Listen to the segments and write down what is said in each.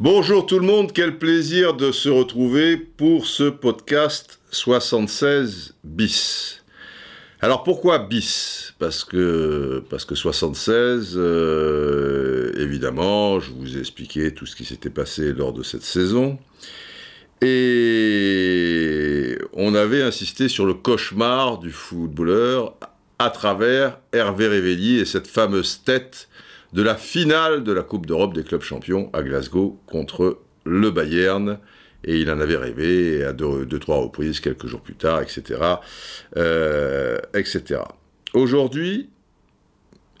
Bonjour tout le monde, quel plaisir de se retrouver pour ce podcast 76 bis. Alors pourquoi bis? Parce que parce que 76, euh, évidemment, je vous ai expliqué tout ce qui s'était passé lors de cette saison. Et on avait insisté sur le cauchemar du footballeur à travers Hervé Révelli et cette fameuse tête de la finale de la Coupe d'Europe des clubs champions à Glasgow contre le Bayern. Et il en avait rêvé à deux, trois reprises, quelques jours plus tard, etc. euh, etc. Aujourd'hui,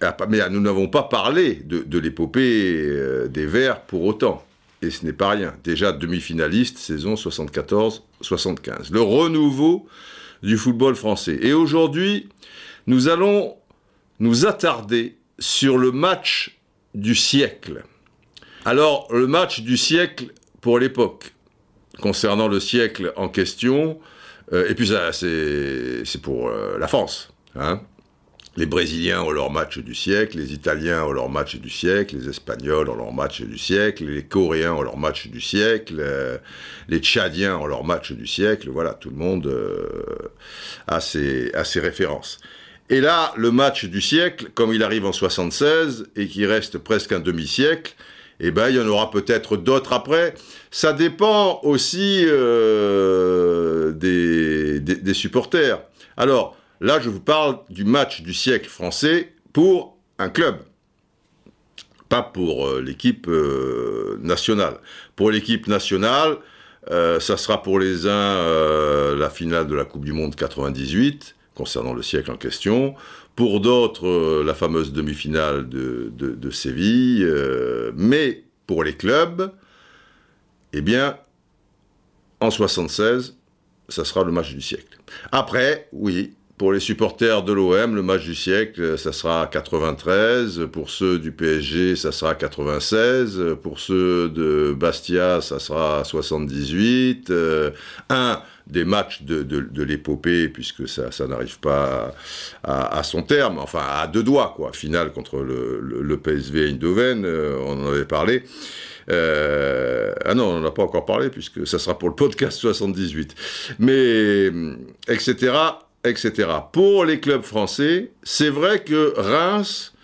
ah, mais nous n'avons pas parlé de, de l'épopée euh, des Verts pour autant. Et ce n'est pas rien. Déjà demi-finaliste, saison 74-75. Le renouveau du football français. Et aujourd'hui, nous allons nous attarder sur le match du siècle. Alors, le match du siècle pour l'époque, concernant le siècle en question, euh, et puis c'est pour euh, la France. Hein les Brésiliens ont leur match du siècle, les Italiens ont leur match du siècle, les Espagnols ont leur match du siècle, les Coréens ont leur match du siècle, euh, les Tchadiens ont leur match du siècle. Voilà, tout le monde a ses références. Et là, le match du siècle, comme il arrive en 76 et qui reste presque un demi-siècle, eh ben, il y en aura peut-être d'autres après. Ça dépend aussi euh, des, supporters. Alors, là, je vous parle du match du siècle français pour un club. Pas pour euh, l'équipe euh, nationale. Pour l'équipe nationale, ça sera pour les uns la finale de la Coupe du Monde 98, concernant le siècle en question. Pour d'autres, euh, la fameuse demi-finale de, Séville. euh, mais pour les clubs, eh bien, en 76, ça sera le match du siècle. Après, oui, pour les supporters de l'OM, le match du siècle, ça sera 93. Pour ceux du PSG, ça sera 96. Pour ceux de Bastia, ça sera 78. Euh, un des matchs de, de- l'épopée, puisque ça, n'arrive pas à, à son terme, enfin à deux doigts, quoi. Finale contre le, PSV Eindhoven, euh, on en avait parlé. Euh, ah non, on n'en a pas encore parlé puisque ça sera pour le podcast 78. Mais, etc., etc. Pour les clubs français, c'est vrai que Reims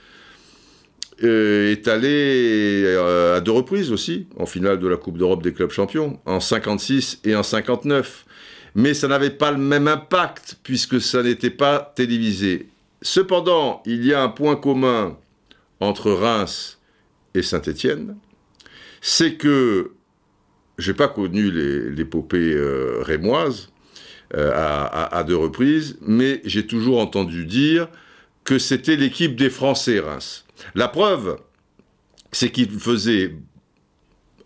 est allé euh, à deux reprises aussi en finale de la Coupe d'Europe des clubs champions, en 56 et en 59. Mais ça n'avait pas le même impact puisque ça n'était pas télévisé. Cependant, il y a un point commun entre Reims et Saint-Étienne, c'est que j'ai pas connu l'épopée euh, rémoise euh, à deux reprises, mais j'ai toujours entendu dire que c'était l'équipe des Français Reims. La preuve, c'est qu'il faisait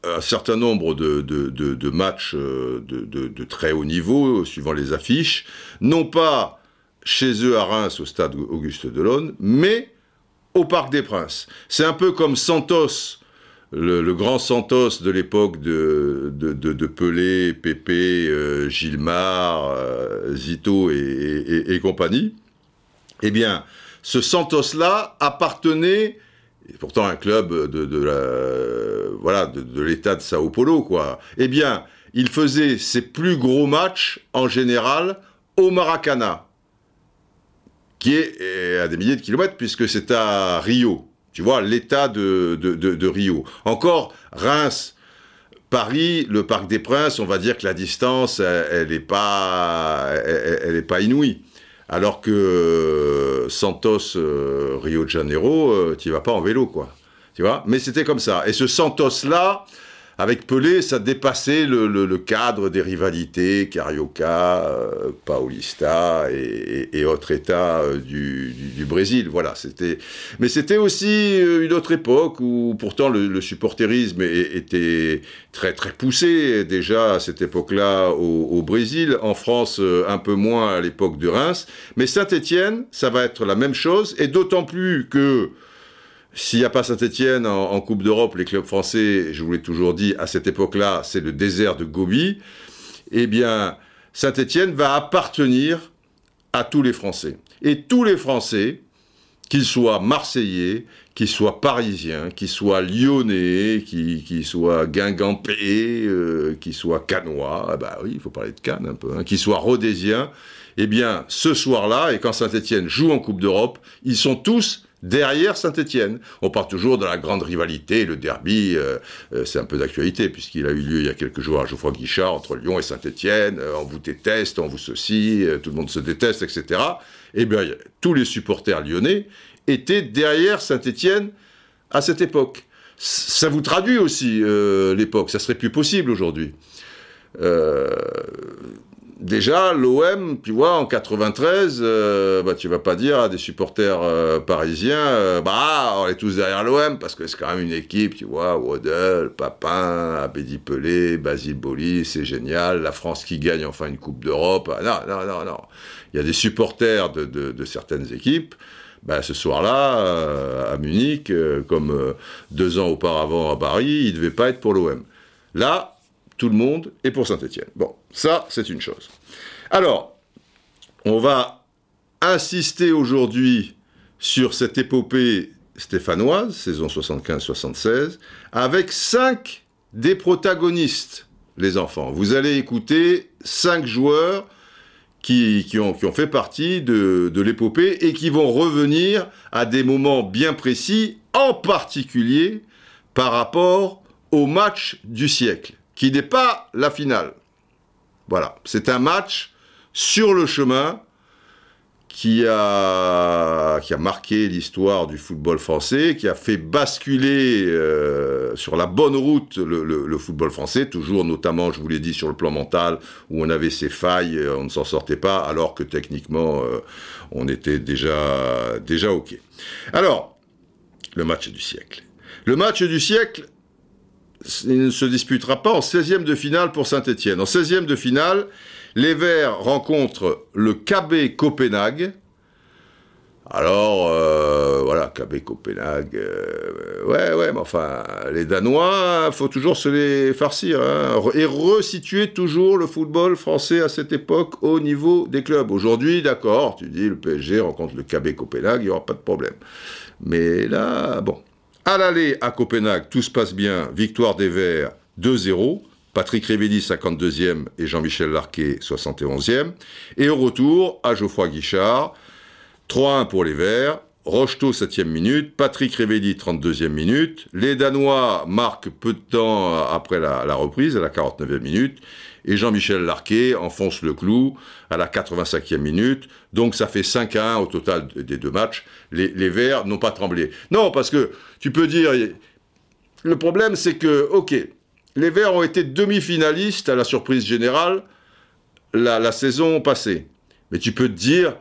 un certain nombre de, de- de- matchs euh, de, très haut niveau, suivant les affiches, non pas chez eux à Reims, au stade Auguste Delaune, mais au Parc des Princes. C'est un peu comme Santos, le, grand Santos de l'époque de, Pelé, Pépé, euh, Gilmar, euh, Zito et- et compagnie. Eh bien, ce Santos-là appartenait, pourtant un club de, l'État de Sao Paulo, quoi. Eh bien, il faisait ses plus gros matchs, en général, au Maracana qui est à des milliers de kilomètres, puisque c'est à Rio. Tu vois, l'état de, Rio. Encore, Reims, Paris, le Parc des Princes, on va dire que la distance, elle n'est pas inouïe. Alors que euh, Santos, euh, Rio de Janeiro, euh, tu vas pas en vélo, quoi. Tu vois? Mais c'était comme ça. Et ce Santos-là, avec Pelé, ça dépassait le, le- le cadre des rivalités Carioca, euh, Paulista et, et- autres États euh, du, du- du Brésil. Voilà, c'était. Mais c'était aussi euh, une autre époque où pourtant le, le supporterisme était très très poussé déjà à cette époque-là au, au Brésil, en France un peu moins à l'époque de Reims. Mais Saint-Étienne, ça va être la même chose, et d'autant plus que s'il n'y a pas Saint-Etienne en, Coupe d'Europe, les clubs français, je vous l'ai toujours dit, à cette époque-là, c'est le désert de Gobi, eh bien, Saint-Etienne va appartenir à tous les Français. Et tous les Français qu'il soit marseillais, qu'il soit parisien, qu'il soit lyonnais, qu'il soit guingampé, euh, qu'il soit canois, ah bah oui, il faut parler de Cannes un peu, hein, qu'il soit rhodésien, eh bien, ce soir-là, et quand Saint-Etienne joue en Coupe d'Europe, ils sont tous derrière Saint-Etienne. On parle toujours de la grande rivalité, le derby, euh, euh, c'est un peu d'actualité, puisqu'il a eu lieu il y a quelques jours à Geoffroy Guichard entre Lyon et Saint-Etienne, on vous déteste, on vous ceci, tout le monde se déteste, etc eh bien, tous les supporters lyonnais étaient derrière Saint-Étienne à cette époque. Ça vous traduit aussi euh, l'époque, ça serait plus possible aujourd'hui. Euh, déjà, l'OM, tu vois, en 93, euh, bah, tu vas pas dire à des supporters parisiens, bah, on est tous derrière l'OM, parce que c'est quand même une équipe, tu vois, Waddle, Papin, Abedi Pelé, Basile Boli, c'est génial, la France qui gagne enfin une Coupe d'Europe. Non, non, non, non il y a des supporters de, certaines équipes. Ben, ce soir-là, euh, à Munich, euh, comme euh, deux ans auparavant à Paris, il devait pas être pour l'OM. Là, tout le monde est pour Saint-Etienne. Bon, ça, c'est une chose. Alors, on va insister aujourd'hui sur cette épopée stéphanoise, saison 75-76, avec cinq des protagonistes, les enfants. Vous allez écouter cinq joueurs qui, ont, fait partie de, l'épopée et qui vont revenir à des moments bien précis, en particulier par rapport au match du siècle, qui n'est pas la finale. Voilà, c'est un match sur le chemin qui a, qui a marqué l'histoire du football français, qui a fait basculer euh, sur la bonne route le, football français, toujours notamment, je vous l'ai dit, sur le plan mental, où on avait ses failles, euh, on ne s'en sortait pas, alors que techniquement, euh, on était déjà, déjà OK. Alors, le match du siècle. Le match du siècle, il ne se disputera pas en 16e de finale pour Saint-Etienne. En 16e de finale, les Verts rencontrent le KB Copenhague. Alors, euh, voilà, KB Copenhague, euh, ouais, ouais, mais enfin, les Danois, faut toujours se les farcir, hein, et resituer toujours le football français à cette époque au niveau des clubs. Aujourd'hui, d'accord, tu dis, le PSG rencontre le KB Copenhague, il n'y aura pas de problème. Mais là, bon. À l'aller à Copenhague, tout se passe bien, victoire des Verts 2-0. Patrick Révelli 52e et Jean-Michel Larquet 71e. Et au retour, à Geoffroy Guichard, 3-1 pour les Verts, Rocheteau 7e minute, Patrick Révelli 32e minute, les Danois marquent peu de temps après la, reprise, à la 49e minute, et Jean-Michel Larquet enfonce le clou à la 85e minute, donc ça fait 5-1 au total des deux matchs. Les, les Verts n'ont pas tremblé. Non, parce que tu peux dire, le problème c'est que, ok, les Verts ont été demi-finalistes à la surprise générale la, saison passée. Mais tu peux te dire,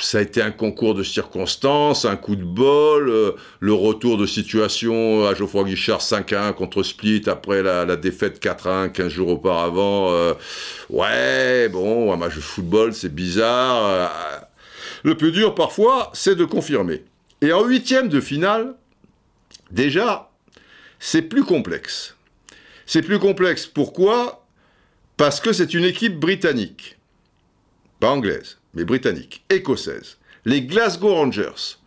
ça a été un concours de circonstances, un coup de bol, euh, le retour de situation à Geoffroy Guichard 5-1 contre Split après la, défaite 4-1 15 jours auparavant. Euh, ouais, bon, un match de football, c'est bizarre. Euh, le plus dur parfois, c'est de confirmer. Et en huitième de finale, déjà, c'est plus complexe. C'est plus complexe. Pourquoi? Parce que c'est une équipe britannique. Pas anglaise, mais britannique, écossaise. Les Glasgow Rangers.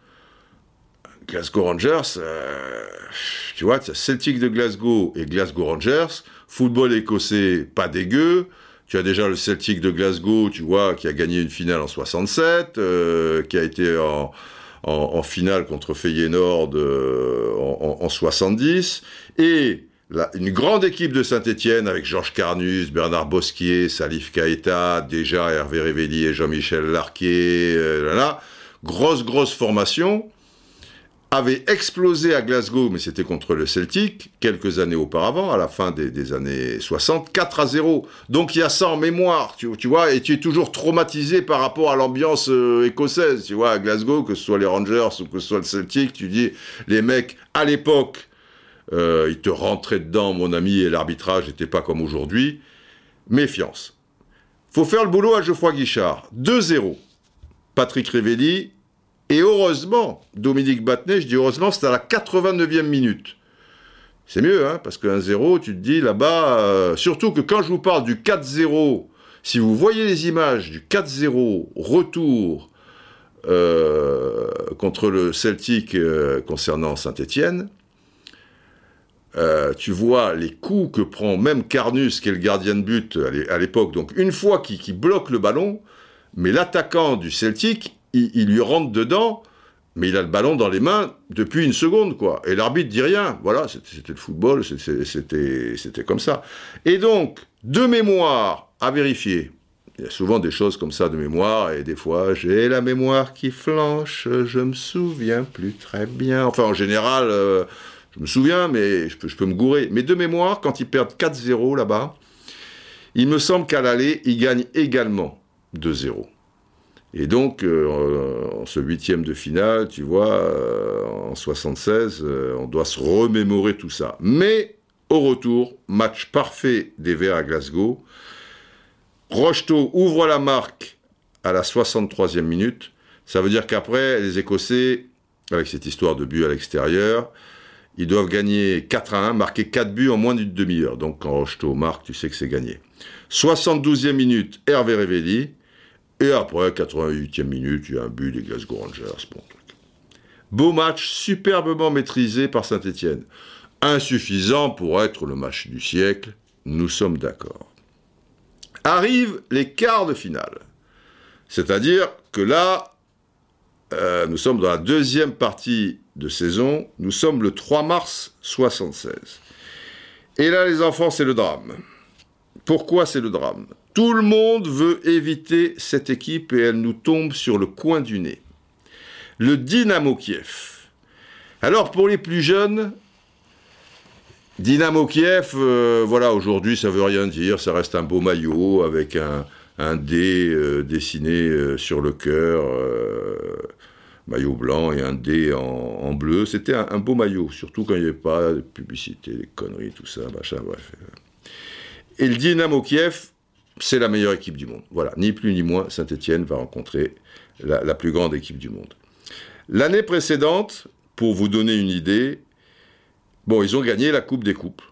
Glasgow Rangers, euh, tu vois, Celtic de Glasgow et Glasgow Rangers. Football écossais, pas dégueu. Tu as déjà le Celtic de Glasgow, tu vois, qui a gagné une finale en 67, euh, qui a été en, finale contre Feyenoord euh, en, en, 70. Et une grande équipe de Saint-Etienne avec Georges Carnus, Bernard Bosquier, Salif Kaeta, déjà Hervé Révelli et Jean-Michel Larquet, euh, grosse, grosse formation, avait explosé à Glasgow, mais c'était contre le Celtic, quelques années auparavant, à la fin des, années 60, 4 à 0. Donc il y a ça en mémoire, tu, vois, et tu es toujours traumatisé par rapport à l'ambiance euh, écossaise, tu vois, à Glasgow, que ce soit les Rangers ou que ce soit le Celtic, tu dis, les mecs, à l'époque, euh, il te rentrait dedans, mon ami, et l'arbitrage n'était pas comme aujourd'hui. Méfiance. Faut faire le boulot à Geoffroy Guichard. 2-0. Patrick Révelli. Et heureusement, Dominique Battenet, je dis heureusement, c'est à la 89e minute. C'est mieux, hein, parce que 1-0, tu te dis là-bas, euh, surtout que quand je vous parle du 4-0, si vous voyez les images du 4-0, retour, euh, contre le Celtic concernant Saint-Étienne, euh, tu vois les coups que prend même Carnus, qui est le gardien de but à l'époque. Donc une fois qu'il bloque le ballon, mais l'attaquant du Celtic, il, lui rentre dedans, mais il a le ballon dans les mains depuis une seconde, quoi. Et l'arbitre dit rien. Voilà, c'était le football, c'était comme ça. Et donc, de mémoire à vérifier, il y a souvent des choses comme ça de mémoire, et des fois, j'ai la mémoire qui flanche, je me souviens plus très bien. Enfin, en général, euh, je me souviens, mais je peux, me gourer. Mais de mémoire, quand ils perdent 4-0 là-bas, il me semble qu'à l'aller, ils gagnent également 2-0. Et donc, euh, en ce huitième de finale, tu vois, euh, en 76, on doit se remémorer tout ça. Mais, au retour, match parfait des Verts à Glasgow, Rocheteau ouvre la marque à la 63e minute. Ça veut dire qu'après, les Écossais, avec cette histoire de but à l'extérieur, ils doivent gagner 4 à 1, marquer 4 buts en moins d'une demi-heure. Donc quand Rocheteau marque, tu sais que c'est gagné. 72e minute, Hervé Révelli. Et après, 88e minute, il y a un but des Glasgow Rangers. Bon, Beau match, superbement maîtrisé par Saint-Etienne. Insuffisant pour être le match du siècle, nous sommes d'accord. Arrivent les quarts de finale. C'est-à-dire que là, euh, nous sommes dans la deuxième partie de saison, nous sommes le 3 mars 76. Et là, les enfants, c'est le drame. Pourquoi c'est le drame? Tout le monde veut éviter cette équipe et elle nous tombe sur le coin du nez. Le Dynamo Kiev. Alors pour les plus jeunes, Dynamo Kiev, euh, voilà, aujourd'hui ça veut rien dire, ça reste un beau maillot avec un, un dé euh, dessiné euh, sur le cœur, maillot blanc et un dé en, bleu. C'était un, beau maillot, surtout quand il n'y avait pas de publicité, des conneries, tout ça, machin, bref. Et le Dynamo Kiev, c'est la meilleure équipe du monde. Voilà, ni plus ni moins, Saint-Etienne va rencontrer la plus grande équipe du monde. L'année précédente, pour vous donner une idée, Bon, ils ont gagné la Coupe des Coupes.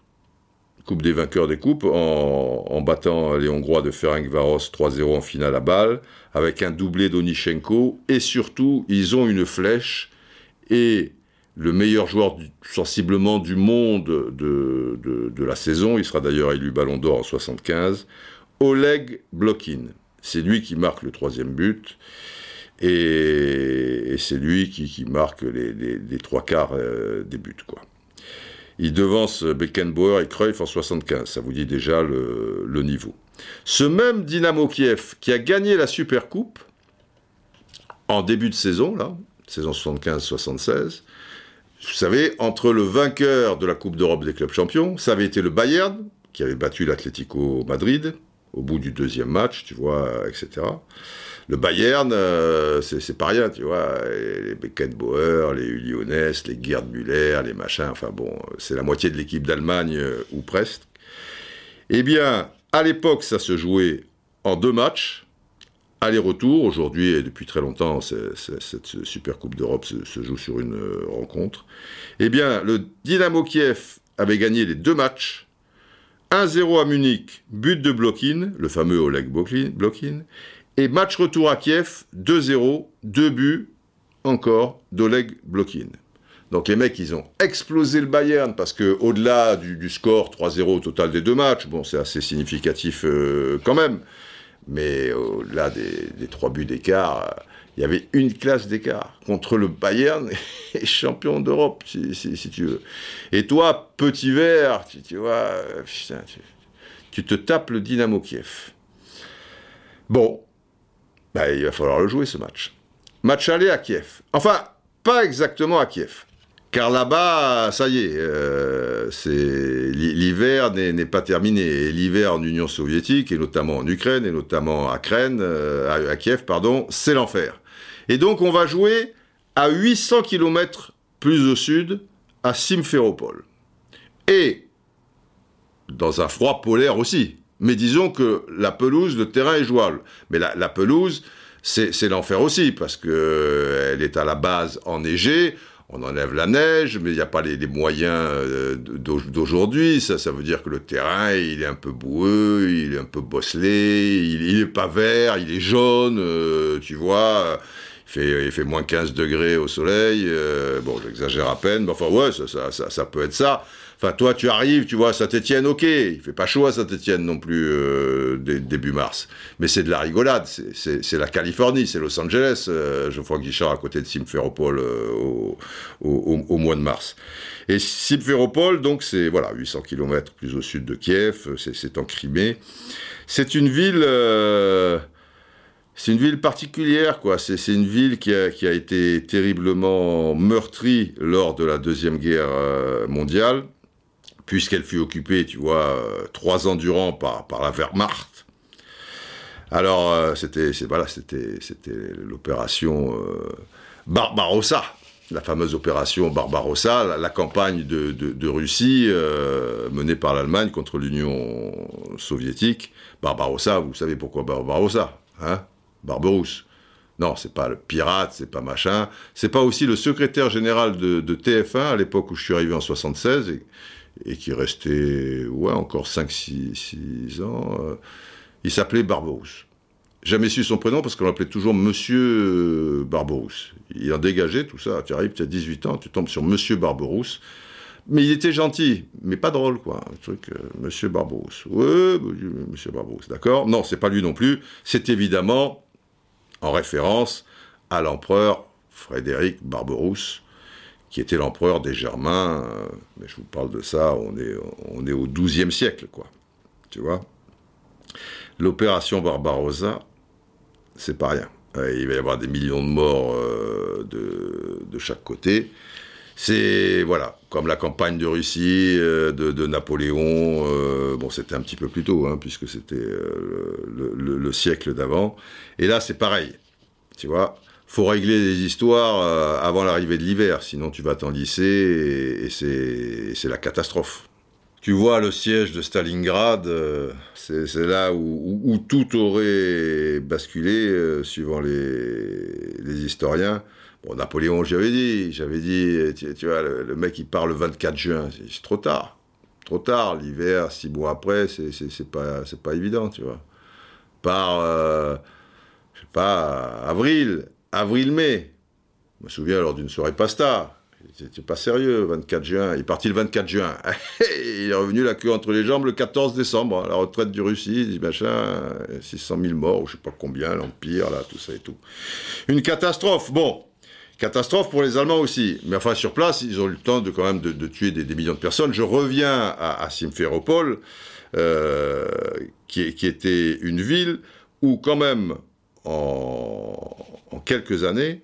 Coupe des vainqueurs des coupes en, battant les Hongrois de Ferencváros 3-0 en finale à Bâle, avec un doublé d'Onichenko, et surtout, ils ont une flèche, et le meilleur joueur sensiblement du monde de, de, la saison, il sera d'ailleurs élu Ballon d'Or en 75, Oleg Blokin. C'est lui qui marque le troisième but, et, c'est lui qui, marque les, trois quarts euh, des buts, quoi. Il devance Beckenbauer et Cruyff en 75. Ça vous dit déjà le, niveau. Ce même Dynamo Kiev qui a gagné la Super Coupe en début de saison, là, saison 75-76, vous savez, entre le vainqueur de la Coupe d'Europe des clubs champions, ça avait été le Bayern, qui avait battu l'Atlético Madrid au bout du deuxième match, tu vois, etc le Bayern, euh, c'est pas rien, tu vois. les Beckenbauer, les Lyonnais, les Gerd Müller, les machins, enfin bon, c'est la moitié de l'équipe d'Allemagne, euh, ou presque. Eh bien, à l'époque, ça se jouait en deux matchs, aller-retour. Aujourd'hui, et depuis très longtemps, cette Super Coupe d'Europe se, joue sur une euh, rencontre. Eh bien, le Dynamo Kiev avait gagné les deux matchs. 1-0 à Munich, but de Blokin, le fameux Oleg Blokin, et match retour à Kiev, 2-0, deux buts encore d'Oleg Blokin. Donc les mecs, ils ont explosé le Bayern parce que au-delà du, score 3-0 au total des deux matchs, bon, c'est assez significatif euh, quand même. Mais au-delà des, trois buts d'écart, il y avait une classe d'écart contre le Bayern et champion d'Europe, si, tu veux. Et toi, petit vert, tu, vois, putain, tu, tu te tapes le Dynamo Kiev. Bon, bah, il va falloir le jouer ce match. Match aller à Kiev. Enfin, pas exactement à Kiev. Car là-bas, ça y est, euh, l'hiver n'est pas terminé. l'hiver en Union soviétique, et notamment en Ukraine, et notamment à, euh, Kiev, pardon, c'est l'enfer. Et donc on va jouer à 800 km plus au sud, à Simferopol. Et dans un froid polaire aussi. Mais disons que la pelouse, le terrain est jouable. Mais la, pelouse, c'est l'enfer aussi, parce qu'elle euh, est à la base enneigée, on enlève la neige, mais il n'y a pas les, moyens euh, d'aujourd'hui. Ça, ça veut dire que le terrain, il est un peu boueux, il est un peu bosselé, il n'est pas vert, il est jaune, euh, tu vois. il fait moins 15 degrés au soleil. bon, j'exagère à peine, mais enfin, ouais, ça, ça, ça peut être ça. Enfin, toi, tu arrives, tu vois, Saint-Etienne, ok, il fait pas chaud à Saint-Etienne non plus euh, dé- début mars. Mais c'est de la rigolade, c'est- la Californie, c'est Los Angeles, euh, Geoffroy Guichard à côté de Simferopol euh, au, au, mois de mars. Et Simferopol, donc, c'est voilà, 800 km plus au sud de Kiev, c'est- c'est en Crimée. C'est une ville. euh, c'est une ville particulière, quoi. C'est une ville qui a, qui a été terriblement meurtrie lors de la Deuxième Guerre euh, mondiale, puisqu'elle fut occupée, tu vois, euh, trois ans durant par, par la Wehrmacht. Alors, euh, c'était voilà, c'était c'était l'opération euh, Barbarossa, la fameuse opération Barbarossa, la, campagne de, de- Russie menée par l'Allemagne contre l'Union soviétique. Barbarossa, vous savez pourquoi Barbarossa, hein Barberousse. Non, c'est pas le pirate, c'est pas machin. C'est pas aussi le secrétaire général de, de TF1 à l'époque où je suis arrivé en 76 et, et qui restait, ouais, encore 5-6 ans. euh, il s'appelait Barberousse. Jamais su son prénom parce qu'on l'appelait toujours Monsieur Barberousse. Il en dégageait tout ça. Tu arrives, tu as 18 ans, tu tombes sur Monsieur Barberousse. Mais il était gentil, mais pas drôle, quoi. Un truc, euh, Monsieur Barberousse. Ouais, Monsieur Barberousse, d'accord Non, c'est pas lui non plus. C'est évidemment en référence à l'empereur Frédéric Barberousse, qui était l'empereur des Germains. euh, mais je vous parle de ça, on est, on est au XIIe siècle, quoi. Tu vois? L'opération Barbarossa, c'est pas rien. Euh, il va y avoir des millions de morts euh, de, de chaque côté. C'est, voilà, comme la campagne de Russie, de, Napoléon, bon, c'était un petit peu plus tôt, hein, puisque c'était le- le siècle d'avant. Et là, c'est pareil, tu vois? Faut régler les histoires euh, avant l'arrivée de l'hiver, sinon tu vas t'enlisser et, et c'est la catastrophe. Tu vois, le siège de Stalingrad, euh, c'est là où, tout aurait basculé, euh, suivant les, historiens. Bon, Napoléon, j'avais dit, j'avais dit, tu, vois, le, mec, il part le 24 juin, c'est trop tard. Trop tard, l'hiver, six mois après, c'est pas, pas évident, tu vois. Par, euh, je sais pas, avril, avril-mai. Je me souviens lors d'une soirée pasta. C'était pas sérieux, 24 juin. Il est parti le 24 juin. il est revenu la queue entre les jambes le 14 décembre, à la retraite du Russie, dit machin, 600 000 morts, ou je sais pas combien, l'Empire, là, tout ça et tout. Une catastrophe, bon. Catastrophe pour les Allemands aussi. Mais enfin, sur place, ils ont eu le temps de quand même de, tuer des, millions de personnes. Je reviens à, à Simferopol, euh, qui, qui était une ville où quand même, en, quelques années,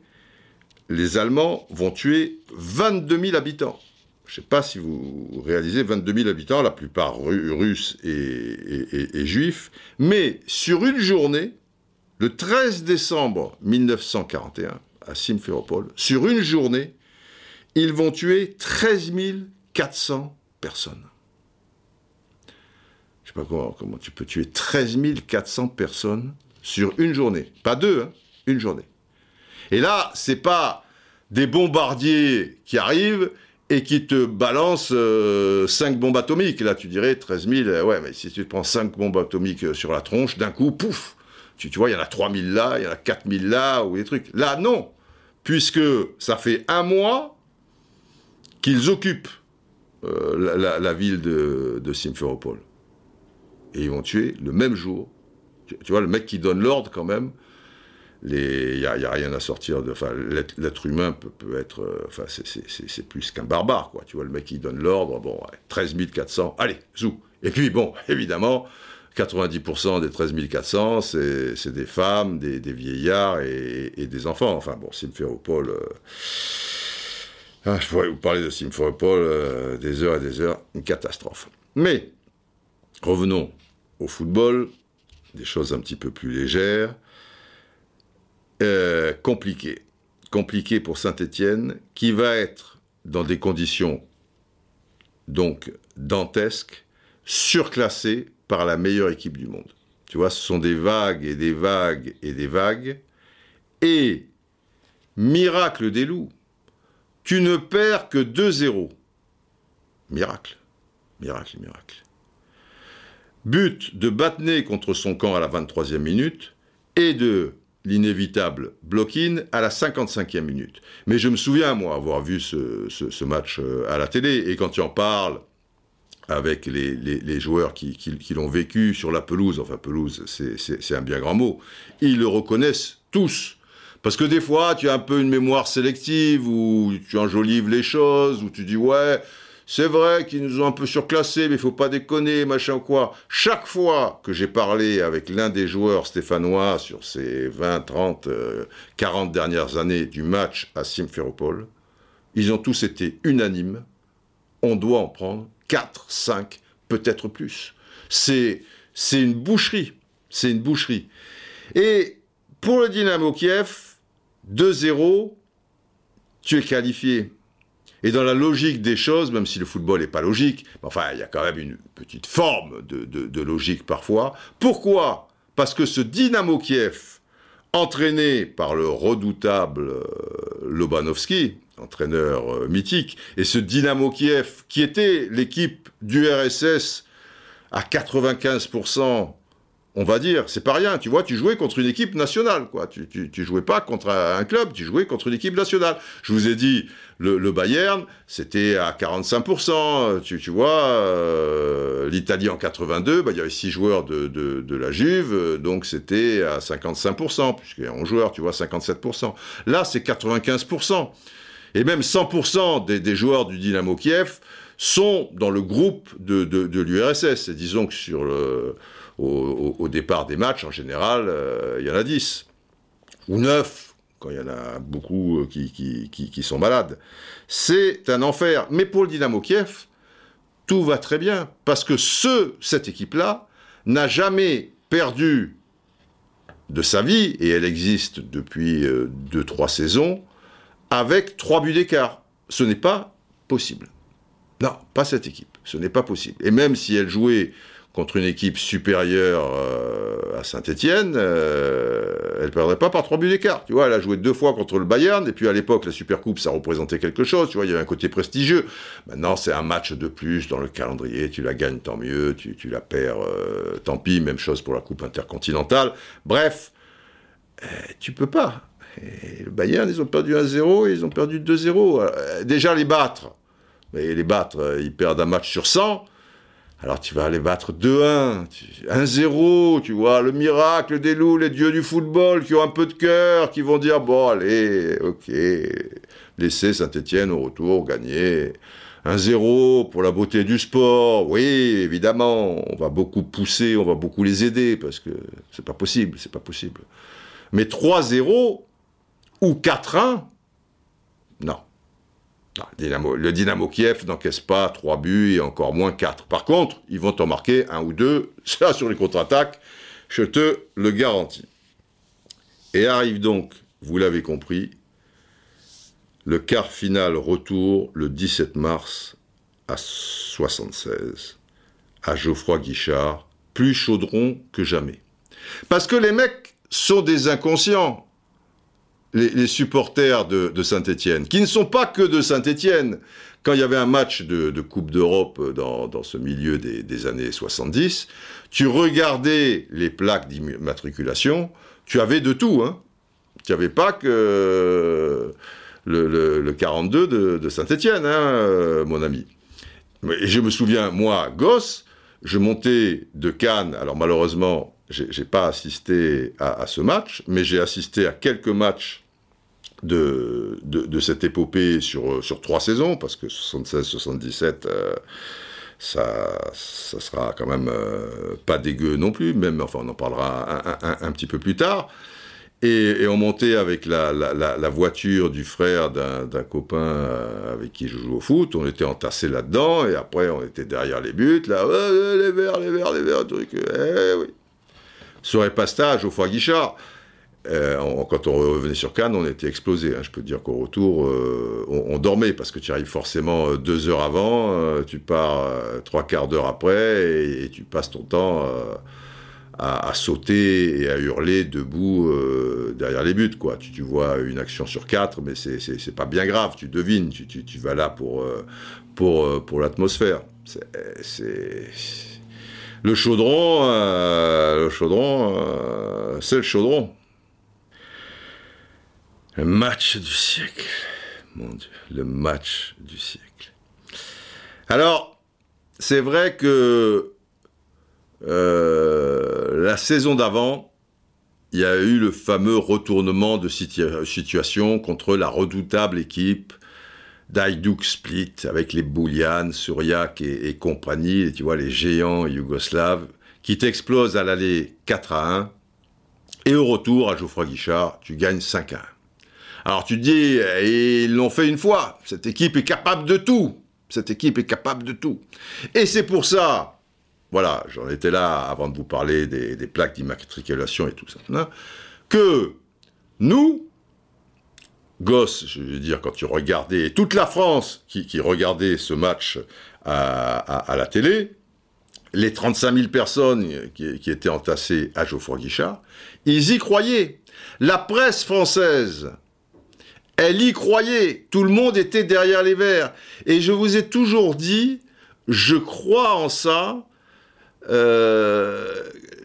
les Allemands vont tuer 22 000 habitants. Je ne sais pas si vous réalisez 22 000 habitants, la plupart ru- russes et juifs, mais sur une journée, le 13 décembre 1941, à Simferopol, sur une journée, ils vont tuer 13 400 personnes. Je ne sais pas comment, comment tu peux tuer 13 400 personnes sur une journée. Pas deux, hein, une journée. Et là, c'est pas des bombardiers qui arrivent et qui te balancent 5 bombes atomiques. Là, tu dirais 13 000, euh, ouais, mais si tu te prends 5 bombes atomiques euh, sur la tronche, d'un coup, pouf tu, vois, il y en a 3 000 là, il y en a 4 000 là, ou des trucs. Là, non Puisque ça fait un mois qu'ils occupent euh, la ville de, de Simferopol. Et ils vont tuer le même jour. Tu, vois, le mec qui donne l'ordre, quand même, il n'y a, rien à sortir de. Enfin, l'être humain peut, être. euh, Enfin, c'est- plus qu'un barbare, quoi. Tu vois, le mec qui donne l'ordre, bon, ouais, 13 400, allez, zou. Et puis, bon, évidemment, 90% des 13 400, c'est des femmes, des, vieillards et, et des enfants. Enfin, bon, Simferopol. euh, ah, je pourrais vous parler de Simferopol euh, des heures et des heures, une catastrophe. Mais, revenons au football, des choses un petit peu plus légères. Euh, compliqué. Pour Saint-Étienne, qui va être dans des conditions donc dantesques, surclassé par la meilleure équipe du monde. Tu vois, ce sont des vagues et des vagues et des vagues. Et, miracle des loups, tu ne perds que 2-0. Miracle. Miracle, miracle. But de Battenet contre son camp à la 23e minute et de l'inévitable block-in à la 55e minute. Mais je me souviens, moi, avoir vu ce, match euh, à la télé, et quand tu en parles avec les, joueurs qui, l'ont vécu sur la pelouse, enfin pelouse, c'est un bien grand mot, ils le reconnaissent tous. Parce que des fois, tu as un peu une mémoire sélective, où tu enjolives les choses, où tu dis, ouais, c'est vrai qu'ils nous ont un peu surclassés, mais il faut pas déconner, machin quoi. Chaque fois que j'ai parlé avec l'un des joueurs stéphanois sur ces 20, 30, 40 dernières années du match à Simferopol, ils ont tous été unanimes. On doit en prendre 4, 5, peut-être plus. C'est, c'est une boucherie. C'est une boucherie. Et pour le Dynamo Kiev, 2-0, tu es qualifié. Et dans la logique des choses, même si le football n'est pas logique, enfin, il y a quand même une petite forme de, logique parfois. Pourquoi? Parce que ce Dynamo Kiev, entraîné par le redoutable euh, Lobanovski, entraîneur euh, mythique, et ce Dynamo Kiev, qui était l'équipe du RSS à 95% on va dire, c'est pas rien. Tu vois, tu jouais contre une équipe nationale, quoi. Tu, tu, jouais pas contre un club, tu jouais contre une équipe nationale. Je vous ai dit, le, Bayern, c'était à 45%. Tu, tu vois, euh, l'Italie en 82, bah, il y avait 6 joueurs de, la Juve, donc c'était à 55%, puisqu'il y a 11 joueurs, tu vois, 57%. Là, c'est 95%. Et même 100% des, des joueurs du Dynamo Kiev sont dans le groupe de, de l'URSS. Et disons que sur le au, départ des matchs, en général, euh, il y en a 10. Ou 9, quand il y en a beaucoup euh, qui, sont malades. C'est un enfer. Mais pour le Dynamo Kiev, tout va très bien. Parce que ce, cette équipe-là n'a jamais perdu de sa vie, et elle existe depuis 2-3 euh, saisons, avec 3 buts d'écart. Ce n'est pas possible. Non, pas cette équipe. Ce n'est pas possible. Et même si elle jouait contre une équipe supérieure euh, à Saint-Etienne, euh, elle ne perdrait pas par trois buts d'écart. Tu vois, elle a joué deux fois contre le Bayern, et puis à l'époque, la Supercoupe, ça représentait quelque chose. Tu vois, il y avait un côté prestigieux. Maintenant, c'est un match de plus dans le calendrier. Tu la gagnes, tant mieux. Tu, la perds, euh, tant pis. Même chose pour la Coupe intercontinentale. Bref, tu peux pas. le Bayern, ils ont perdu 1-0 et ils ont perdu 2-0. Déjà, les battre. Mais les battre, ils perdent un match sur 100 alors tu vas aller battre 2-1, 1-0, tu vois, le miracle des loups, les dieux du football qui ont un peu de cœur, qui vont dire, bon allez, ok, laissez Saint-Etienne au retour gagner. 1-0 pour la beauté du sport, oui, évidemment, on va beaucoup pousser, on va beaucoup les aider, parce que c'est pas possible, c'est pas possible. Mais 3-0 ou 4-1, non. Ah, le Dynamo Kiev n'encaisse pas 3 buts et encore moins 4. Par contre, ils vont en marquer un ou deux, ça sur les contre-attaques, je te le garantis. Et arrive donc, vous l'avez compris, le quart final retour le 17 mars à 76, à Geoffroy Guichard, plus chaudron que jamais. Parce que les mecs sont des inconscients les, supporters de, Saint-Étienne, qui ne sont pas que de Saint-Étienne. Quand il y avait un match de, Coupe d'Europe dans, ce milieu des, années 70, tu regardais les plaques d'immatriculation, tu avais de tout. Hein. Tu n'avais pas que le, 42 de, Saint-Étienne, hein, mon ami. Et je me souviens, moi, gosse, je montais de Cannes, alors malheureusement, j'ai pas assisté à, à, ce match, mais j'ai assisté à quelques matchs de, de, cette épopée sur, sur trois saisons, parce que 76-77, euh, ça, ça sera quand même euh, pas dégueu non plus, même, enfin on en parlera un, petit peu plus tard. Et, on montait avec la, la, voiture du frère d'un copain euh, avec qui je joue au foot, on était entassés là-dedans, et après on était derrière les buts, là, les verts, les verts, les verts, truc, eh oui. Soirée pastage au foie Guichard. Euh, quand on revenait sur Cannes, on était explosé. Hein. Je peux te dire qu'au retour, euh, on, dormait parce que tu arrives forcément euh, deux heures avant, tu pars trois quarts d'heure après et, tu passes ton temps à, sauter et à hurler debout derrière les buts. Tu, vois une action sur quatre, mais c'est pas bien grave. Tu devines, tu, vas là pour, l'atmosphère. Le chaudron, le chaudron, c'est le chaudron. Le match du siècle. Mon Dieu, le match du siècle. Alors, c'est vrai que euh, la saison d'avant, il y a eu le fameux retournement de situation contre la redoutable équipe d'Hajduk Split avec les Boulian, Suriak et, compagnie, tu vois, les géants yougoslaves, qui t'explosent à l'aller 4 à 1, et au retour, à Geoffroy Guichard, tu gagnes 5 à 1. Alors tu te dis, et ils l'ont fait une fois, cette équipe est capable de tout, cette équipe est capable de tout. Et c'est pour ça, voilà, j'en étais là avant de vous parler des, plaques d'immatriculation et tout ça, hein, que nous, gosses, je veux dire, quand tu regardais, toute la France qui, regardait ce match à, la télé, les 35 000 personnes qui, qui étaient entassées à Geoffroy Guichard, ils y croyaient. La presse française, elle y croyait. Tout le monde était derrière les verres. Et je vous ai toujours dit, je crois en ça. Euh,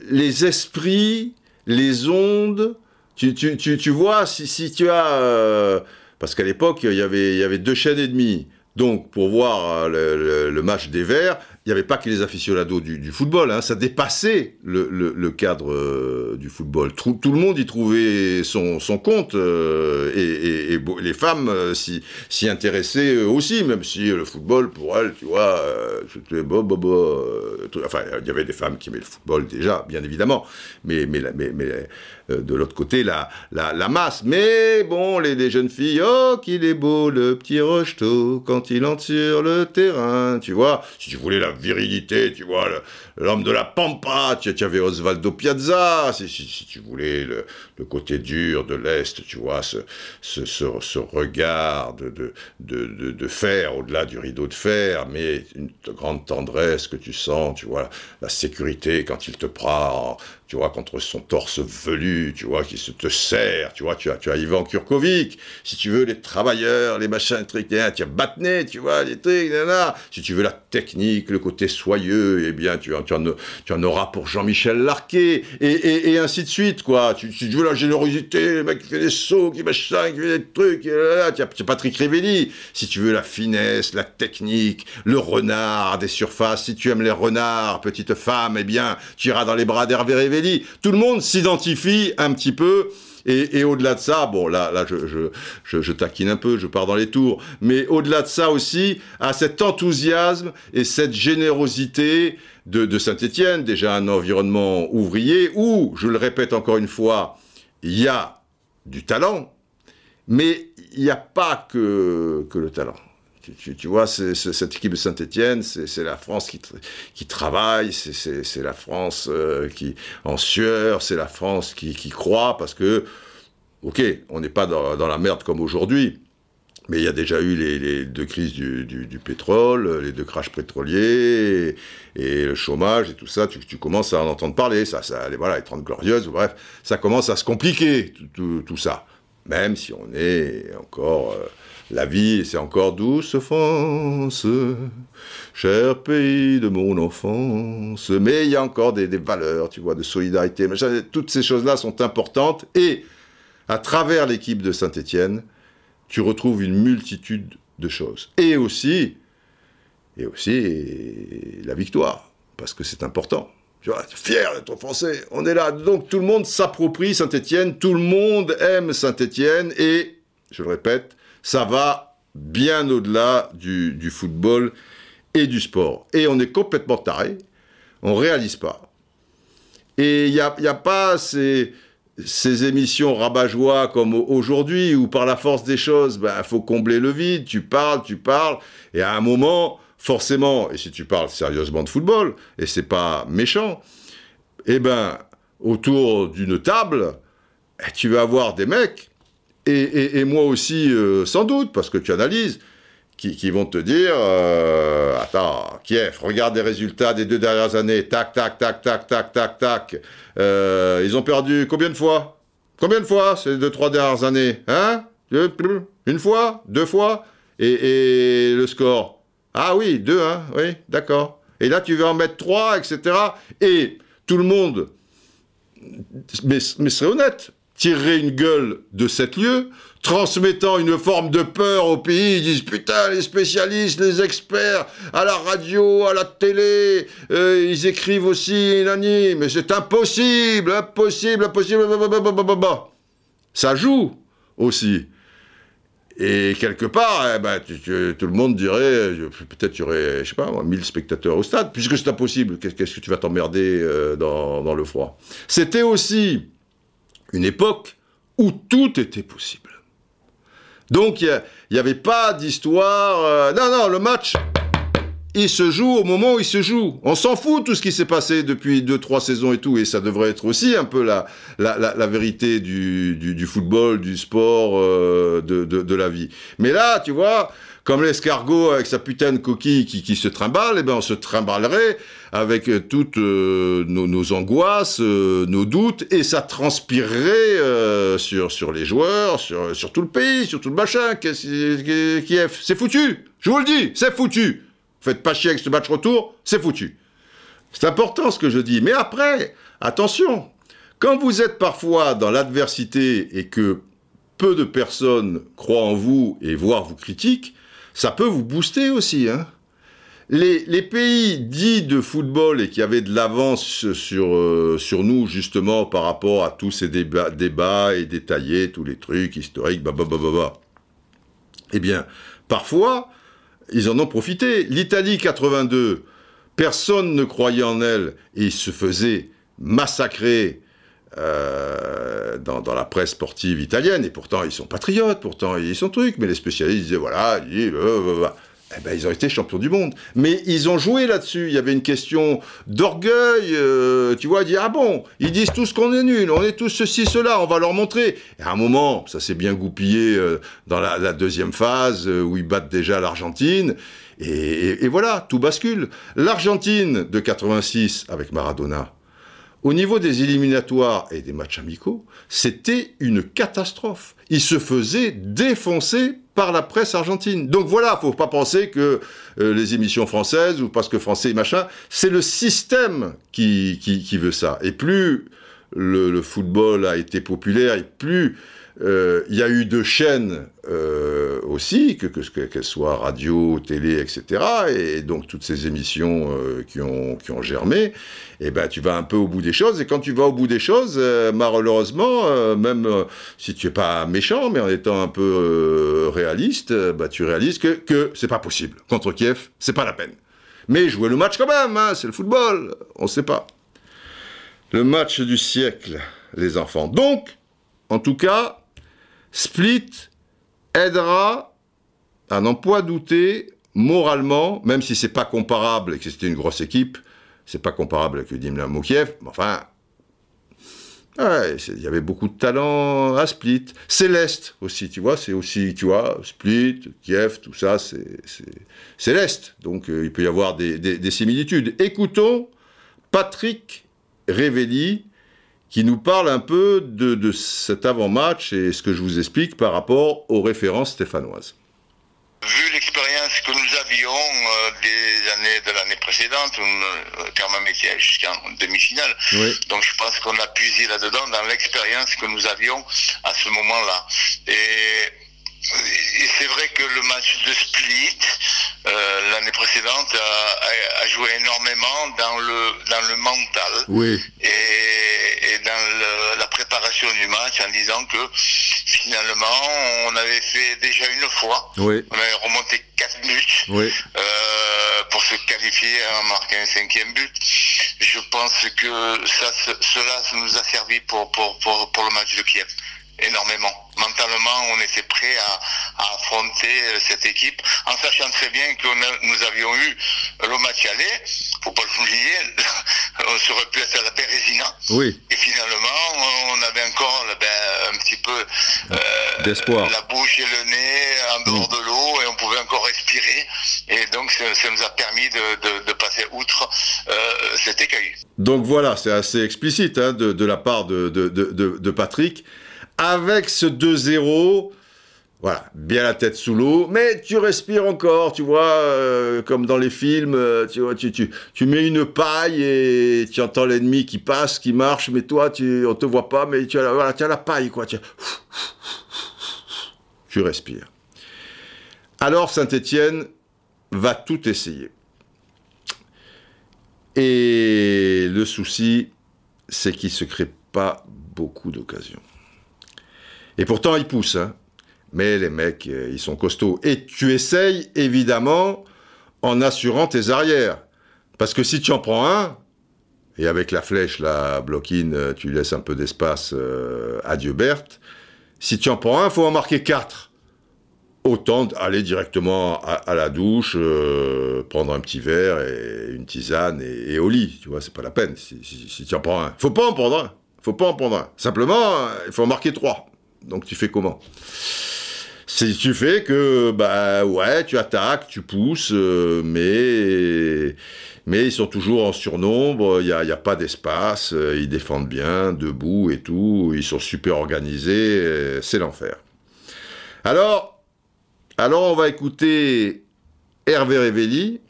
les esprits, les ondes. Tu, tu, vois, si, tu as... Euh, parce qu'à l'époque, il y avait, il y avait deux chaînes et demie. Donc, pour voir euh, le match des Verts, il n'y avait pas que les aficionados du, du football, hein, ça dépassait le, cadre euh, du football. Tout, le monde y trouvait son, compte, euh, et, les femmes euh, s'y intéressaient aussi, même si le football, pour elles, tu vois, c'était bon, bon, bon, enfin, il y avait des femmes qui aimaient le football déjà, bien évidemment, mais, mais, mais de l'autre côté, la, la, la, masse. Mais bon, les, jeunes filles, oh, qu'il est beau le petit Rocheteau quand il entre sur le terrain, tu vois, si tu voulais la virilité, tu vois, l'homme de la pampa, tu, avais Osvaldo Piazza, si, si, tu voulais le, côté dur de l'Est, tu vois, ce, ce, ce, regard de, de, de, de fer au-delà du rideau de fer, mais une grande tendresse que tu sens, tu vois, la sécurité quand il te prend tu vois, contre son torse velu, tu vois, qui se te serre, tu vois, tu as, tu as Ivan Kurkovic, si tu veux, les travailleurs, les machins, trucs, tu as Batnet, tu vois, les trucs, là, si tu veux la technique, le côté soyeux, eh bien, tu, tu, en, tu en auras pour Jean-Michel Larquet, et, et, ainsi de suite, quoi. Tu, tu veux la générosité, le mec qui fait des sauts, qui machin, qui fait des trucs, là, tu as, Patrick Rivelli, si tu veux la finesse, la technique, le renard des surfaces, si tu aimes les renards, petite femme, eh bien, tu iras dans les bras d'Hervé Rivelli, tout le monde s'identifie un petit peu. Et, au-delà de ça, bon, là, là je, je, taquine un peu, je pars dans les tours, mais au-delà de ça aussi, à cet enthousiasme et cette générosité de, Saint-Étienne, déjà un environnement ouvrier, où, je le répète encore une fois, il y a du talent, mais il n'y a pas que le talent. Tu, vois, cette équipe de Saint-Etienne, c'est la France qui, travaille, c'est la France euh, qui en sueur, c'est la France qui, croit, parce que, ok, on n'est pas dans, la merde comme aujourd'hui, mais il y a déjà eu les, deux crises du, pétrole, les deux crashs pétroliers, et, le chômage et tout ça, tu, commences à en entendre parler, ça, ça voilà, les 30 glorieuses, bref, ça commence à se compliquer, tout, tout, ça, même si on est encore... Euh, la vie, c'est encore douce France, cher pays de mon enfance. Mais il y a encore des, valeurs, tu vois, de solidarité. Toutes ces choses-là sont importantes. Et à travers l'équipe de Saint-Étienne, tu retrouves une multitude de choses. Et aussi, et aussi la victoire, parce que c'est important. Tu vois, fier d'être français, on est là. Donc tout le monde s'approprie Saint-Étienne, tout le monde aime Saint-Étienne, et, je le répète, ça va bien au-delà du, football et du sport. Et on est complètement taré, on réalise pas. Et il n'y a, y a pas ces, émissions rabat-joie comme aujourd'hui, où par la force des choses, il ben, faut combler le vide, tu parles, tu parles, et à un moment, forcément, et si tu parles sérieusement de football, et c'est pas méchant, eh ben, autour d'une table, eh, tu vas avoir des mecs et, moi aussi, euh, sans doute, parce que tu analyses, qui, vont te dire euh, Attends, Kiev, regarde les résultats des deux dernières années, tac, tac, tac, tac, tac, tac, tac. Euh, ils ont perdu combien de fois? Combien de fois ces deux, trois dernières années Hein? Une fois? Deux fois? Et, le score? Ah oui, deux, hein Oui, d'accord. Et là, tu veux en mettre trois, etc. Et tout le monde, mais, mais serait honnête, tirerait une gueule de cette lieu, transmettant une forme de peur au pays. Ils disent putain, les spécialistes, les experts, à la radio, à la télé, euh, ils écrivent aussi, nani, mais c'est impossible, impossible, impossible, ça joue aussi. Et quelque part, eh ben, tout le monde dirait, peut-être il y aurait, je sais pas, 1000 spectateurs au stade, puisque c'est impossible, qu'est-ce que tu vas t'emmerder euh, dans le froid? C'était aussi une époque où tout était possible. Donc il n'y avait pas d'histoire. Euh, non, non, le match, il se joue au moment où il se joue. On s'en fout tout ce qui s'est passé depuis deux, trois saisons et tout. Et ça devrait être aussi un peu la, vérité du, football, du sport, euh, de, de, la vie. Mais là, tu vois, comme l'escargot avec sa putain de coquille qui, qui se trimballe, eh ben on se trimballerait avec euh, toutes euh, nos, angoisses, euh, nos doutes, et ça transpirerait sur, sur les joueurs, sur, sur tout le pays, sur tout le machin. Kiev, c'est foutu. Je vous le dis, c'est foutu. Faites pas chier avec ce match retour, c'est foutu. C'est important ce que je dis. Mais après, attention, quand vous êtes parfois dans l'adversité et que peu de personnes croient en vous et voire vous critiquent, ça peut vous booster aussi. Hein les, pays dits de football et qui avaient de l'avance sur, euh, sur nous, justement, par rapport à tous ces débats, et détaillés, tous les trucs historiques, bah, bah, bah, bah. Eh bien, parfois, ils en ont profité. L'Italie 82, personne ne croyait en elle et ils se faisaient massacrer euh, dans, la presse sportive italienne, et pourtant ils sont patriotes, pourtant ils sont trucs, mais les spécialistes disaient voilà, ils, eh ben, ils ont été champions du monde. Mais ils ont joué là-dessus. Il y avait une question d'orgueil, euh, tu vois, dire, ah bon, ils disent tous qu'on est nuls, on est tous ceci, cela, on va leur montrer. Et à un moment, ça s'est bien goupillé euh, dans la, deuxième phase, euh, où ils battent déjà l'Argentine. Et, voilà, tout bascule. L'Argentine de 86 avec Maradona, au niveau des éliminatoires et des matchs amicaux, c'était une catastrophe. Ils se faisaient défoncer par la presse argentine. Donc voilà, faut pas penser que euh, les émissions françaises ou parce que français machin, c'est le système qui, veut ça. Et plus le, football a été populaire et plus euh, il y a eu deux chaînes euh, aussi, que qu'elles soient radio, télé, etc. Et donc toutes ces émissions euh, qui, ont, qui ont germé, et eh ben tu vas un peu au bout des choses. Et quand tu vas au bout des choses, malheureusement, même si tu es pas méchant, mais en étant un peu réaliste, bah, tu réalises que, que c'est pas possible. Contre Kiev, c'est pas la peine. Mais jouer le match quand même, hein, c'est le football, on sait pas. Le match du siècle, les enfants. Donc, en tout cas, Split aidera à n'en point douter moralement, même si c'est pas comparable et que c'était une grosse équipe, c'est pas comparable avec le Dynamo Kiev, mais enfin, il y avait beaucoup de talent à Split. Céleste aussi, tu vois, c'est aussi, tu vois, Split, Kiev, tout ça, c'est l'Est. Donc euh, il peut y avoir des, des similitudes. Écoutons Patrick Révelli, qui nous parle un peu de, cet avant-match et ce que je vous explique par rapport aux références stéphanoises. Vu l'expérience que nous avions euh, des années de l'année précédente, on a euh, été jusqu'en demi-finale. Donc je pense qu'on a puisé là-dedans dans l'expérience que nous avions à ce moment-là. Et et c'est vrai que le match de Split euh, l'année précédente a, joué énormément dans le dans le mental oui. et, et dans la préparation du match en disant que finalement on avait fait déjà une fois, oui. on avait remonté quatre buts oui. euh, pour se qualifier en marquant un cinquième but. Je pense que ça, cela nous a servi pour, pour, pour, pour le match de Kiev énormément. Mentalement, on était prêt à, affronter euh, cette équipe, en sachant très bien que nous avions eu le match aller, faut pas le oublier, on serait pu être à la Bérésina. Oui. Et finalement, on avait encore ben, un petit peu euh, d'espoir. La bouche et le nez en dehors mm. de l'eau et on pouvait encore respirer. Et donc, ça, nous a permis de, passer outre euh, cet écueil. Donc voilà, c'est assez explicite hein, de, la part de, de Patrick avec ce 2-0, voilà, bien la tête sous l'eau, mais tu respires encore, tu vois, euh, comme dans les films, euh, tu vois, tu, mets une paille et tu entends l'ennemi qui passe, qui marche, mais toi, tu, on te voit pas, mais tu as, voilà, tu as la paille, quoi. Tu tu respires. Alors Saint-Étienne va tout essayer. Et le souci, c'est qu'il ne se crée pas beaucoup d'occasions. Et pourtant, ils poussent. Hein. Mais les mecs, euh, ils sont costauds. Et tu essayes, évidemment, en assurant tes arrières. Parce que si tu en prends un, et avec la flèche, la block-in, euh, tu laisses un peu d'espace euh, à Dieu Berthe, si tu en prends un, faut en marquer quatre autant aller directement à, la douche, prendre un petit verre et une tisane et, au lit. Tu vois, c'est pas la peine si, tu en prends un. Faut pas en prendre un. Faut pas en prendre un. Simplement, il faut en marquer trois. Donc tu fais comment? Tu fais que, bah ouais, tu attaques, tu pousses, euh, mais, mais ils sont toujours en surnombre, il n'y a, a, pas d'espace, euh, ils défendent bien, debout et tout, ils sont super organisés, c'est l'enfer. Alors, alors on va écouter Hervé Révelli,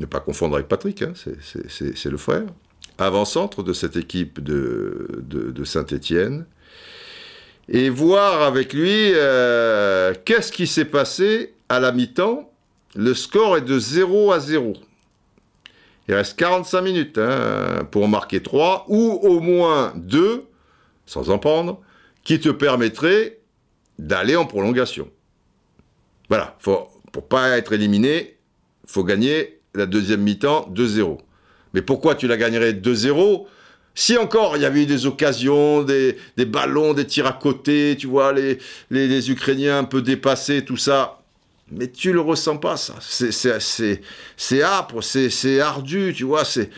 ne pas confondre avec Patrick, hein, c'est le frère, avant-centre de cette équipe de, Saint-Étienne, et voir avec lui euh, qu'est-ce qui s'est passé à la mi-temps. Le score est de 0 à 0. Il reste 45 minutes hein, pour marquer 3 ou au moins 2, sans en prendre, qui te permettraient d'aller en prolongation. Voilà, faut, pour pas être éliminé, faut gagner la deuxième mi-temps 2-0. Mais pourquoi tu la gagnerais 2-0 si encore il y avait eu des occasions, des, ballons, des tirs à côté, tu vois, les, Ukrainiens un peu dépassés, tout ça, mais tu le ressens pas, ça. C'est âpre, c'est ardu, tu vois, c'est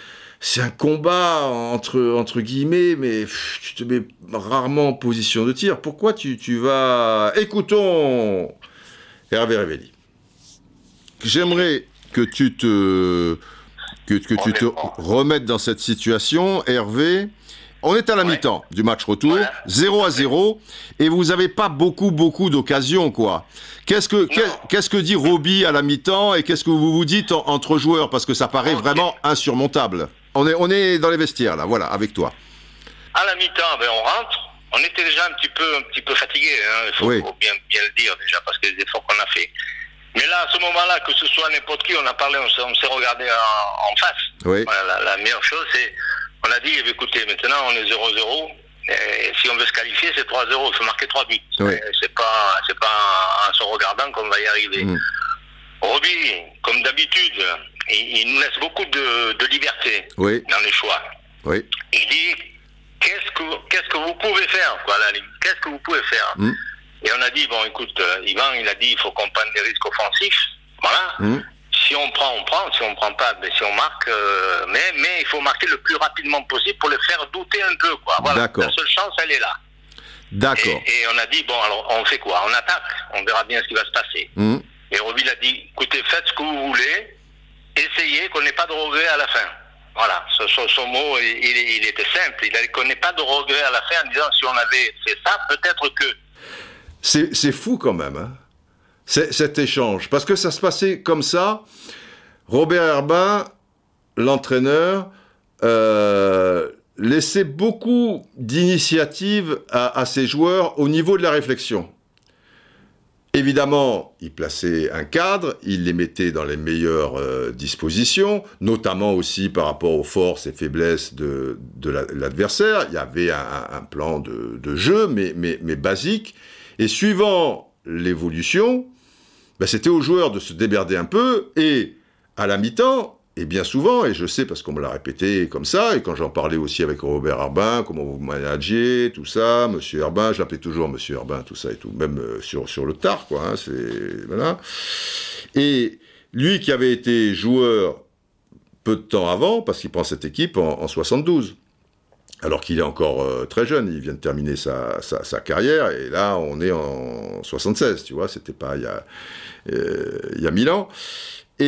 un combat entre, guillemets, mais tu te mets rarement en position de tir. Pourquoi tu, tu vas... Écoutons Hervé Révelli. J'aimerais que tu te que, tu te remettes dans cette situation, Hervé. On est à la mi-temps du match retour, 0 à 0, et vous n'avez pas beaucoup, beaucoup d'occasions, quoi. Qu'est-ce que, qu'est-ce que dit Roby à la mi-temps et qu'est-ce que vous vous dites entre joueurs? Parce que ça paraît vraiment insurmontable. On est, on est dans les vestiaires, là, voilà, avec toi. À la mi-temps, ben, on rentre, on était déjà un petit peu, un petit peu fatigué, hein, il faut, bien, bien, le dire déjà, parce que les efforts qu'on a fait. Mais là, à ce moment-là, que ce soit n'importe qui, on a parlé, on s'est regardé en, face. Oui. la, meilleure chose, c'est, on a dit, écoutez, maintenant on est 0-0, et si on veut se qualifier, c'est 3-0, il faut marquer 3 buts. Oui. C'est pas, c'est pas en se regardant qu'on va y arriver. Mm. Roby, comme d'habitude, il, nous laisse beaucoup de, de liberté dans les choix. Oui. Il dit qu'est-ce que, qu'est-ce que vous pouvez faire? Qu'est-ce que vous pouvez faire? Mm. Et on a dit, bon, écoute, euh, Ivan, il a dit, il faut qu'on prenne des risques offensifs. Voilà. Mm. Si on prend, on prend. Si on prend pas, ben, si on marque, euh, mais, mais il faut marquer le plus rapidement possible pour les faire douter un peu, quoi. Voilà. La seule chance, elle est là. D'accord. Et, on a dit, bon, alors, on fait quoi? On attaque. On verra bien ce qui va se passer. Mm. Et Roby a dit, écoutez, faites ce que vous voulez. Essayez qu'on n'ait pas de regrets à la fin. Voilà, son, mot, il, était simple. Il ne connaît pas de regret à la fin en disant si on avait fait ça, peut-être que. C'est fou quand même, hein cet échange. Parce que ça se passait comme ça. Robert Herbin, l'entraîneur, euh, laissait beaucoup d'initiatives à, ses joueurs au niveau de la réflexion. Évidemment, il plaçait un cadre, il les mettait dans les meilleures euh, dispositions, notamment aussi par rapport aux forces et faiblesses de, l'adversaire. Il y avait un, plan de, jeu, mais, basique. Et suivant l'évolution, ben, c'était aux joueurs de se déberder un peu, et à la mi-temps, et bien souvent, et je sais parce qu'on me l'a répété comme ça, et quand j'en parlais aussi avec Robert Arbin, comment vous managez, tout ça, Monsieur Herbin, je l'appelais toujours Monsieur Herbin, tout ça et tout, même euh, sur, sur le tard, quoi, hein, c'est, voilà. Et lui qui avait été joueur peu de temps avant, parce qu'il prend cette équipe en, 72, alors qu'il est encore euh, très jeune, il vient de terminer sa, sa, carrière, et là on est en 76, tu vois, c'était pas il y a, euh, il y a mille ans. Et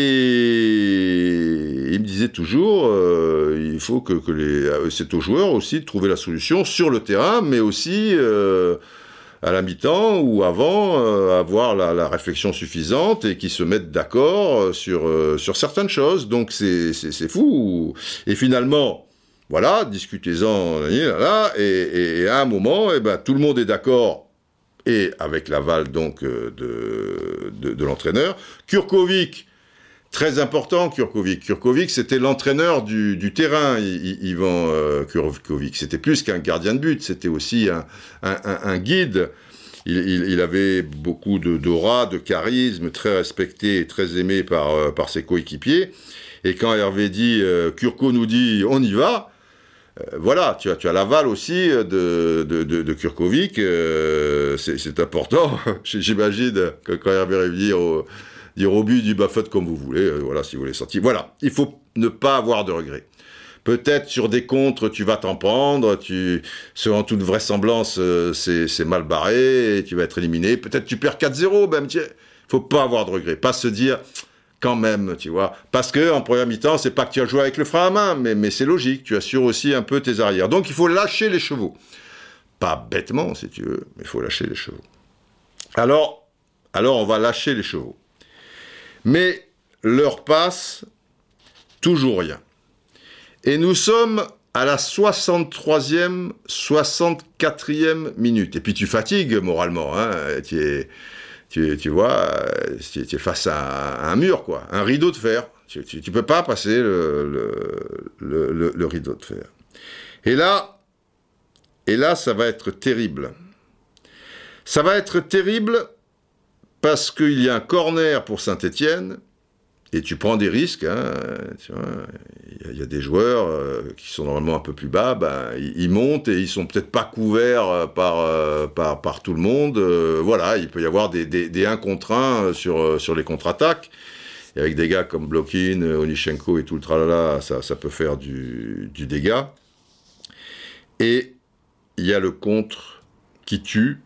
il me disait toujours, euh, il faut que, les, euh, c'est aux joueurs aussi de trouver la solution sur le terrain, mais aussi à la mi-temps ou avant, avoir la, réflexion suffisante et qu'ils se mettent d'accord sur, sur certaines choses. Donc c'est, fou. Et finalement, voilà, discutez-en, et, et, à un moment, eh ben, tout le monde est d'accord et avec l'aval donc de, de, l'entraîneur. Kurkovic, très important, Kurkovic. Kurkovic, c'était l'entraîneur du, terrain, Ivan Kurkovic. C'était plus qu'un gardien de but, c'était aussi un, guide. Il, avait beaucoup d'aura, de, charisme, très respecté et très aimé par, par ses coéquipiers. Et quand Hervé dit, Kurko nous dit, on y va, euh, voilà, tu as, tu as l'aval aussi de, de, de, Kurkovic, euh, c'est important, j'imagine, quand Hervé arrive dire au, dire au but du bas comme vous voulez, euh, voilà, si vous voulez sortir. Voilà, il faut ne pas avoir de regrets. Peut-être sur des contres, tu vas t'en prendre, tu, selon toute vraisemblance, c'est mal barré, et tu vas être éliminé. Peut-être tu perds 4-0, même, il faut pas avoir de regrets. Pas se dire, quand même, tu vois. Parce que en première mi-temps, c'est pas que tu as joué avec le frein à main, mais, c'est logique, tu assures aussi un peu tes arrières. Donc il faut lâcher les chevaux. Pas bêtement, si tu veux, mais il faut lâcher les chevaux. Alors, alors on va lâcher les chevaux. Mais l'heure passe, toujours rien. Et nous sommes à la 63e, 64e minute. Et puis tu fatigues moralement, hein. Tu, vois, tu, es face à un, mur, quoi, un rideau de fer. Tu ne peux pas passer le, le, rideau de fer. Et là, et là, ça va être terrible. Ça va être terrible parce qu'il y a un corner pour Saint-Étienne et tu prends des risques. Hein, il y, a des joueurs euh, qui sont normalement un peu plus bas, ben, ils, montent et ils sont peut-être pas couverts euh, euh, par, par, tout le monde. voilà, il peut y avoir des, des, 1 contre 1 sur, sur les contre-attaques. Et avec des gars comme Blokin, Onishenko et tout le tralala, ça, ça peut faire du, du dégât. Et il y a le contre qui tue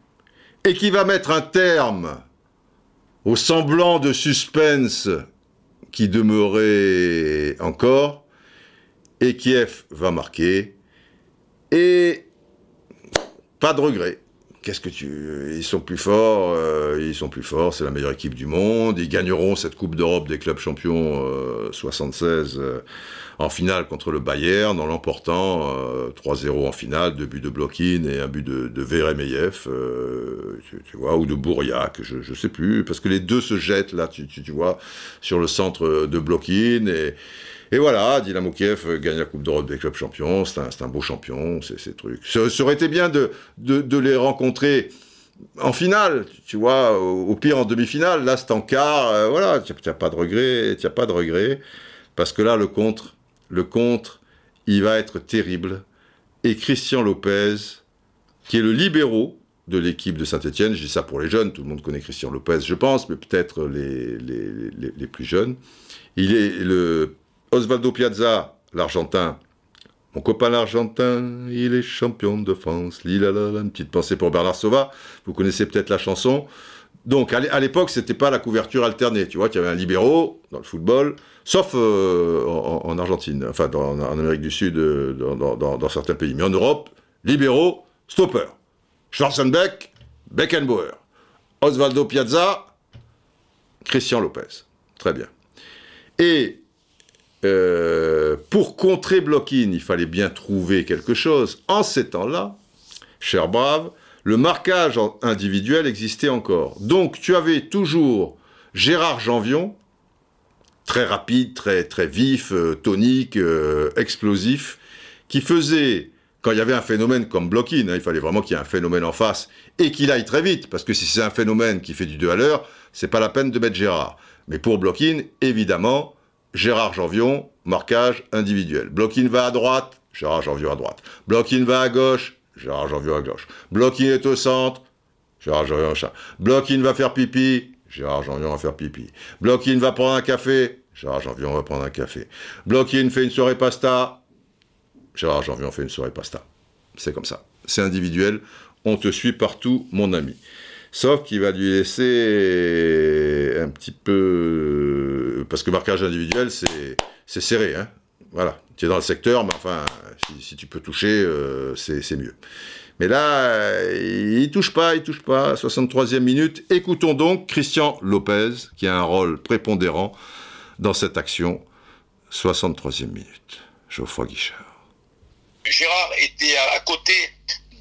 et qui va mettre un terme au semblant de suspense qui demeurait encore, et Kiev va marquer, et pas de regret. Qu'est-ce que tu... Ils sont plus forts, euh, ils sont plus forts, c'est la meilleure équipe du monde, ils gagneront cette Coupe d'Europe des clubs champions 76 euh, euh, en finale contre le Bayern, en l'emportant 3-0 en finale, deux buts de Blokin et un but de, de Veremeyev, tu, vois, ou de Bouriac, je, ne sais plus, parce que les deux se jettent là, tu, tu, vois, sur le centre de Blokin, et, et voilà, Dynamo Kiev gagne la Coupe d'Europe des clubs champions, c'est un, un, beau champion, ces trucs. Ça, ça, aurait été bien de, de, les rencontrer en finale, tu vois, au, pire en demi-finale, là c'est en quart, euh, voilà, tu n'as pas de regret, tu pas de regret, parce que là le contre, le contre, il va être terrible. Et Christian Lopez, qui est le libéraux de l'équipe de Saint-Etienne, je dis ça pour les jeunes, tout le monde connaît Christian Lopez, je pense, mais peut-être les, les, plus jeunes. Il est le Osvaldo Piazza, l'Argentin, mon copain l'Argentin, il est champion de France. Lila, une petite pensée pour Bernard Sauva. Vous connaissez peut-être la chanson. Donc, à l'époque, c'était pas la couverture alternée. Tu vois, qu'il y avait un libéraux dans le football, sauf euh, en, Argentine, enfin, en Amérique du Sud, euh, dans, certains pays. Mais en Europe, libéraux, stopper. Schwarzenbeck, Beckenbauer. Osvaldo Piazza, Christian Lopez. Très bien. Et euh, pour contrer Blokin, il fallait bien trouver quelque chose. En ces temps-là, cher brave, le marquage individuel existait encore. Donc tu avais toujours Gérard Janvion, très rapide, très, très vif, euh, tonique, euh, explosif, qui faisait, quand il y avait un phénomène comme Blokin, hein, il fallait vraiment qu'il y ait un phénomène en face, et qu'il aille très vite, parce que si c'est un phénomène qui fait du 2 à l'heure, c'est pas la peine de mettre Gérard. Mais pour Blokin, évidemment, Gérard Janvion, marquage individuel. Blokin va à droite, Gérard Janvion à droite. Blokin va à gauche, Gérard Janvion à gauche. Blokin est au centre, Gérard Janvion centre. Blokin va faire pipi, Gérard Janvion va faire pipi. Blokin va prendre un café, Gérard Janvion va prendre un café. Blokin fait une soirée pasta, Gérard Janvion fait une soirée pasta. C'est comme ça. C'est individuel. On te suit partout, mon ami. Sauf qu'il va lui laisser un petit peu... Parce que marquage individuel, c'est serré. Hein voilà, tu es dans le secteur, mais enfin, si, tu peux toucher, euh, c'est mieux. Mais là, il touche pas, il touche pas. 63e minute. Écoutons donc Christian Lopez, qui a un rôle prépondérant dans cette action. 63e minute. Geoffroy Guichard. Gérard était à côté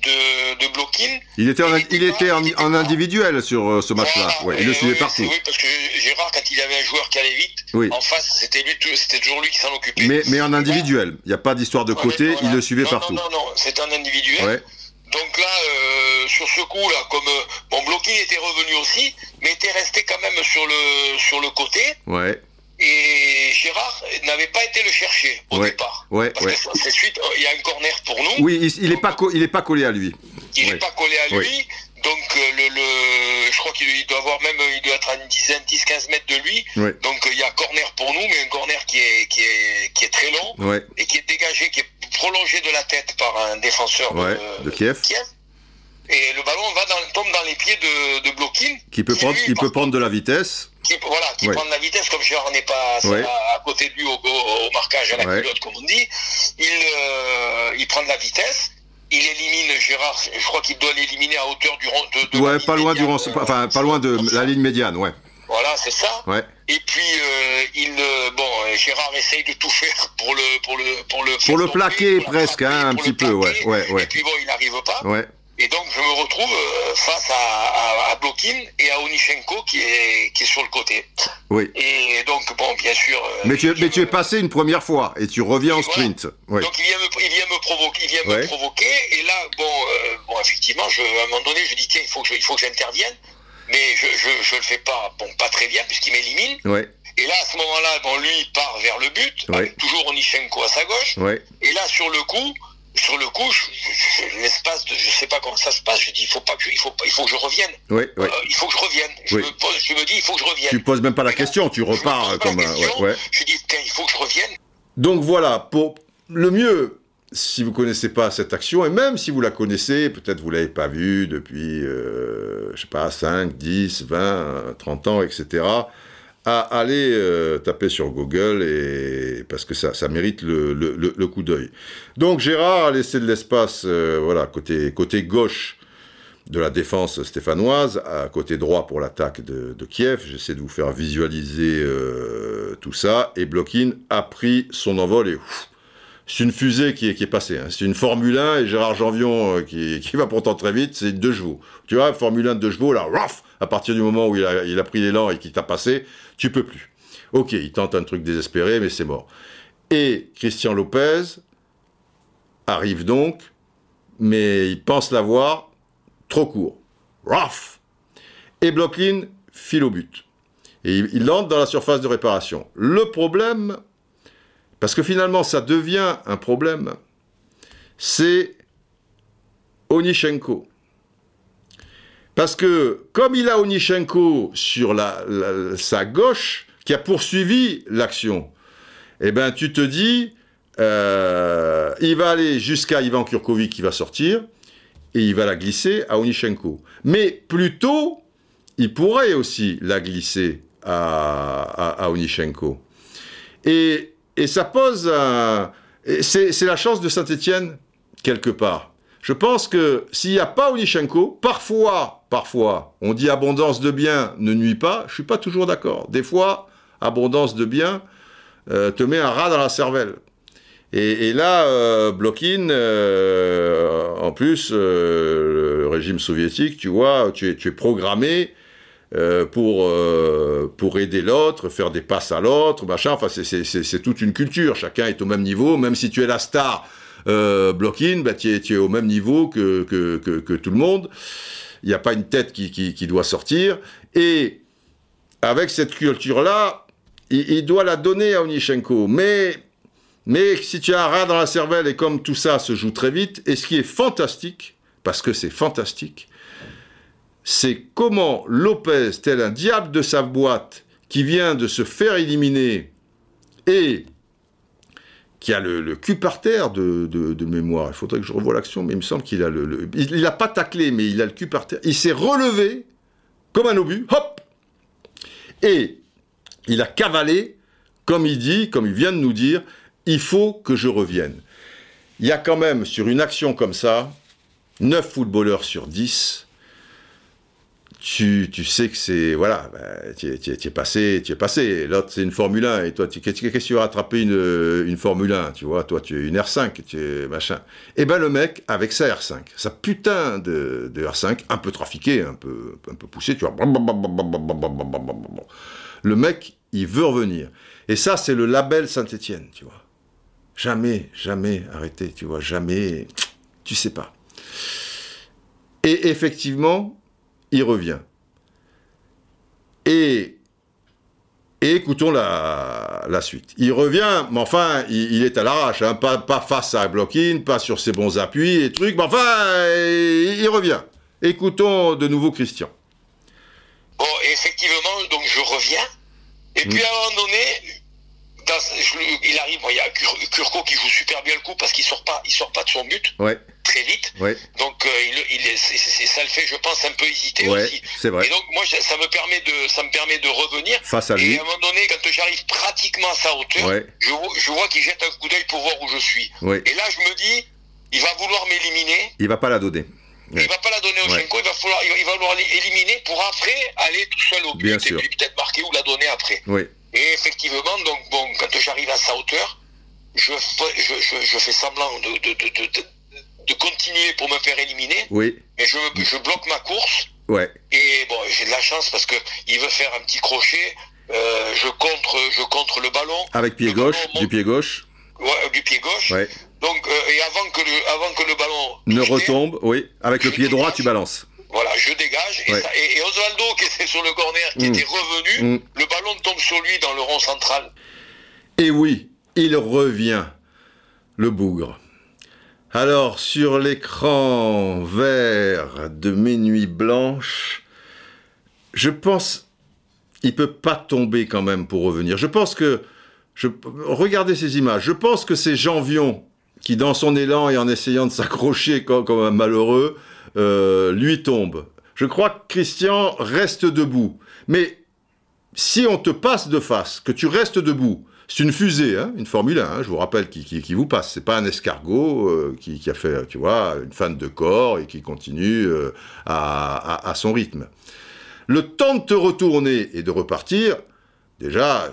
de, de. Il était en, il était en, individuel sur euh, ce match-là. il le suivait partout. Oui, parce que Gérard, quand il avait un joueur qui allait vite, en face, c'était lui, c'était toujours lui qui s'en occupait. Mais, mais en individuel. Il n'y a pas d'histoire de côté. Il le suivait partout. Non, non, non, c'était en individuel. Donc là, euh, sur ce coup-là, comme euh, bon, était revenu aussi, mais était resté quand même sur le sur le côté. Ouais. Et Gérard n'avait pas été le chercher au départ. Ouais, parce que c'est suite, il y a un corner pour nous. Oui, il n'est pas, il est pas collé à lui. Il n'est pas collé à lui. Donc euh, le, le, je crois qu'il doit avoir même, il doit être à une dizaine, 10-15 mètres de lui. Donc il y a corner pour nous, mais un corner qui est, qui est, qui est très long et qui est dégagé, qui est prolongé de la tête par un défenseur de, de Kiev. Et le ballon va dans, tombe dans les pieds de, de Blokin. Qui peut, prendre, qui peut prendre de la vitesse. Qui, voilà, qui prend de la vitesse, comme Gérard n'est pas à, côté de lui au, au, marquage à la culotte, comme on dit. Il, euh, il prend de la vitesse. Il élimine Gérard, je crois qu'il doit l'éliminer à hauteur du de, de Ouais, pas loin, du, enfin, pas loin de la ligne médiane, ouais. Voilà, c'est ça. Ouais. Et puis euh, il, euh, bon, Gérard essaye de tout faire pour le, pour le, pour le, pour le plaquer presque, hein, un petit peu, ouais, ouais, ouais. Et puis bon, il n'arrive pas. Ouais. Et donc je me retrouve euh, face à, à, Blokin et à Onichenko qui est, qui est sur le côté. Oui. Et donc bon, bien sûr. mais tu, mais tu es passé une première fois et tu reviens en sprint. Ouais. Donc il vient me, il vient me provoquer, il vient me provoquer et là bon, bon effectivement, je, à un moment donné, je dis tiens, il faut que il faut que j'intervienne mais je, je, je le fais pas, bon, pas très bien puisqu'il m'élimine. Ouais. Et là, à ce moment-là, bon, lui, il part vers le but, avec toujours Onichenko à sa gauche. Ouais. Et là, sur le coup, sur le coup, l'espace de, je sais pas comment ça se passe, je dis, il faut pas que, il faut, il faut que je revienne. Ouais, ouais. Euh, il faut que je revienne. Je, me pose, je me dis, il faut que je revienne. Tu poses même pas la question, tu repars comme un, ouais, ouais. Je dis, il faut que je revienne. Donc voilà, pour le mieux, si vous connaissez pas cette action, et même si vous la connaissez, peut-être vous l'avez pas vue depuis, euh, je sais pas, 5, 10, 20, 30 ans, etc., à aller euh, taper sur Google, et, parce que ça, ça mérite le, le, coup d'œil. Donc Gérard a laissé de l'espace, euh, voilà, côté, côté gauche de la défense stéphanoise, à côté droit pour l'attaque de, Kiev. J'essaie de vous faire visualiser euh, tout ça, et Blokin a pris son envol et... C'est une fusée qui est, qui est passée. Hein. C'est une Formule 1 et Gérard Janvion qui, qui, va pourtant très vite, c'est deux chevaux. Tu vois, Formule 1 de deux chevaux, là, raf, à partir du moment où il a, pris l'élan et qu'il t'a passé, tu peux plus. Ok, il tente un truc désespéré, mais c'est mort. Et Christian Lopez arrive donc, mais il pense l'avoir trop court. Raf Et Blocklin file au but. Et il, il entre dans la surface de réparation. Le problème, parce que finalement, ça devient un problème. C'est Onishenko. Parce que comme il a Onishenko sur sa gauche, qui a poursuivi l'action, eh ben tu te dis, euh, il va aller jusqu'à Ivan Kurkovic qui va sortir, et il va la glisser à Onishenko. Mais plutôt, il pourrait aussi la glisser à, à, à Onishenko. Et ça pose. C'est la chance de Saint-Étienne, quelque part. Je pense que s'il n'y a pas Onichenko, parfois, parfois, on dit abondance de biens ne nuit pas. Je suis pas toujours d'accord. Des fois, abondance de biens euh, te met un rat dans la cervelle. Et, là, euh, euh, en plus, euh, le régime soviétique, tu vois, tu es, programmé pour, pour aider l'autre, faire des passes à l'autre, machin. Enfin, c'est toute une culture. Chacun est au même niveau, même si tu es la star euh, bah, tu, es, au même niveau que, que tout le monde. Il n'y a pas une tête qui, doit sortir. Et avec cette culture-là, il, doit la donner à Onishenko. Mais, mais si tu as un rat dans la cervelle et comme tout ça se joue très vite, et ce qui est fantastique, parce que c'est fantastique, c'est comment Lopez, tel un diable de sa boîte, qui vient de se faire éliminer et qui a le, cul par terre de, mémoire. Il faudrait que je revoie l'action, mais il me semble qu'il a le, le il n'a pas taclé, mais il a le cul par terre. Il s'est relevé comme un obus, hop, et il a cavalé, comme il dit, comme il vient de nous dire, il faut que je revienne. Il y a quand même sur une action comme ça, 9 footballeurs sur 10 tu, tu, sais que c'est. Voilà, bah, tu, es, passé, tu es passé. L'autre, c'est une Formule 1. Et toi, qu'est-ce que tu vas rattraper une, une, Formule 1 Tu vois, toi, tu es une R5, tu es machin. Et ben, le mec, avec sa R5, sa putain de, de R5, un peu trafiqué, un peu, un peu poussé, tu vois. Le mec, il veut revenir. Et ça, c'est le label Saint-Etienne, tu vois. Jamais, jamais arrêter, tu vois, jamais. Tu sais pas. Et effectivement, il revient. Et, écoutons la, suite. Il revient, mais enfin, il, est à l'arrache, hein, pas, pas, face à Blockin, pas sur ses bons appuis et trucs, mais enfin, il, revient. Écoutons de nouveau Christian. Bon, effectivement, donc je reviens. Et puis à un moment donné, il arrive, il y a Kurko qui joue super bien le coup parce qu'il sort pas, il sort pas de son but. Très vite. Donc euh, il, il ça le fait, je pense, un peu hésiter aussi. C'est vrai. Et donc moi, ça me permet de, ça me permet de revenir. Face à lui. Et à un moment donné, quand j'arrive pratiquement à sa hauteur, je, je, vois qu'il jette un coup d'œil pour voir où je suis. Et là, je me dis, il va vouloir m'éliminer. Il va pas la donner. Il va pas la donner au Chenko, il va falloir, il va, vouloir l'éliminer pour après aller tout seul au but et puis peut-être marquer ou la donner après. Oui. Et effectivement, donc bon, quand j'arrive à sa hauteur, je, je, je, fais semblant de, de, de, de, continuer pour me faire éliminer. Oui. Mais je, je bloque ma course. Ouais. Et bon, j'ai de la chance parce que il veut faire un petit crochet. Euh, je contre, je contre le ballon. Avec pied gauche, du pied gauche. Ouais, du pied gauche. Ouais. Donc, euh, et avant que le, avant que le ballon ne retombe, oui, avec le pied droit, tu balances. Voilà, je dégage. Et, Osvaldo, qui était sur le corner, qui mm. était revenu, mm. le ballon sur lui dans le rond central. Et oui, il revient, le bougre. Alors, sur l'écran vert de mes nuits blanches, je pense, il peut pas tomber quand même pour revenir. Je pense que, regardez ces images, je pense que c'est Jean Vion qui, dans son élan et en essayant de s'accrocher comme, un malheureux, euh, lui tombe. Je crois que Christian reste debout. Mais si on te passe de face, que tu restes debout, c'est une fusée, hein, une Formule 1, hein, je vous rappelle, qui, qui, vous passe. C'est pas un escargot euh, qui, a fait, tu vois, une fan de corps et qui continue euh, à, son rythme. Le temps de te retourner et de repartir, déjà,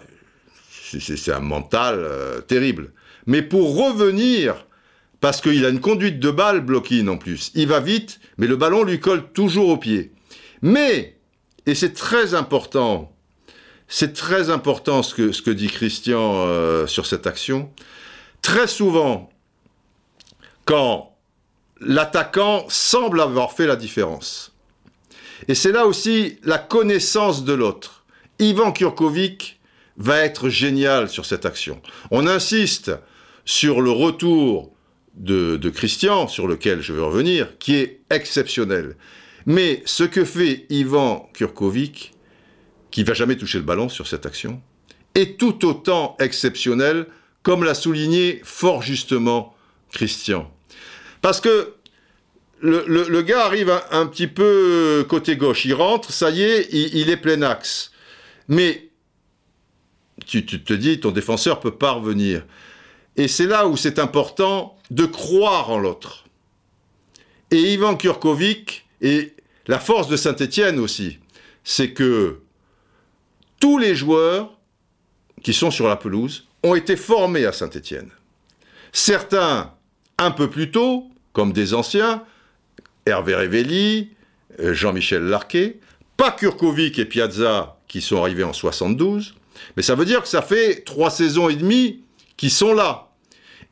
c'est un mental terrible. Mais pour revenir parce qu'il a une conduite de balle bloquée en plus. Il va vite, mais le ballon lui colle toujours au pied. Mais, et c'est très important, c'est très important ce que, dit Christian euh, sur cette action, très souvent, quand l'attaquant semble avoir fait la différence, et c'est là aussi la connaissance de l'autre. Ivan Kurkovic va être génial sur cette action. On insiste sur le retour de, Christian, sur lequel je veux revenir, qui est exceptionnel. Mais ce que fait Ivan Kurkovic, qui va jamais toucher le ballon sur cette action, est tout autant exceptionnel, comme l'a souligné fort justement Christian. Parce que le, gars arrive un, petit peu côté gauche, il rentre, ça y est, il, est plein axe. Mais tu, tu, te dis, ton défenseur peut pas revenir. Et c'est là où c'est important de croire en l'autre. Et Ivan Kurkovic, et la force de Saint-Étienne aussi, c'est que tous les joueurs qui sont sur la pelouse ont été formés à Saint-Étienne. Certains un peu plus tôt, comme des anciens, Hervé Révelli, euh, Jean-Michel Larquet, pas Kurkovic et Piazza qui sont arrivés en 72, mais ça veut dire que ça fait trois saisons et demie qui sont là.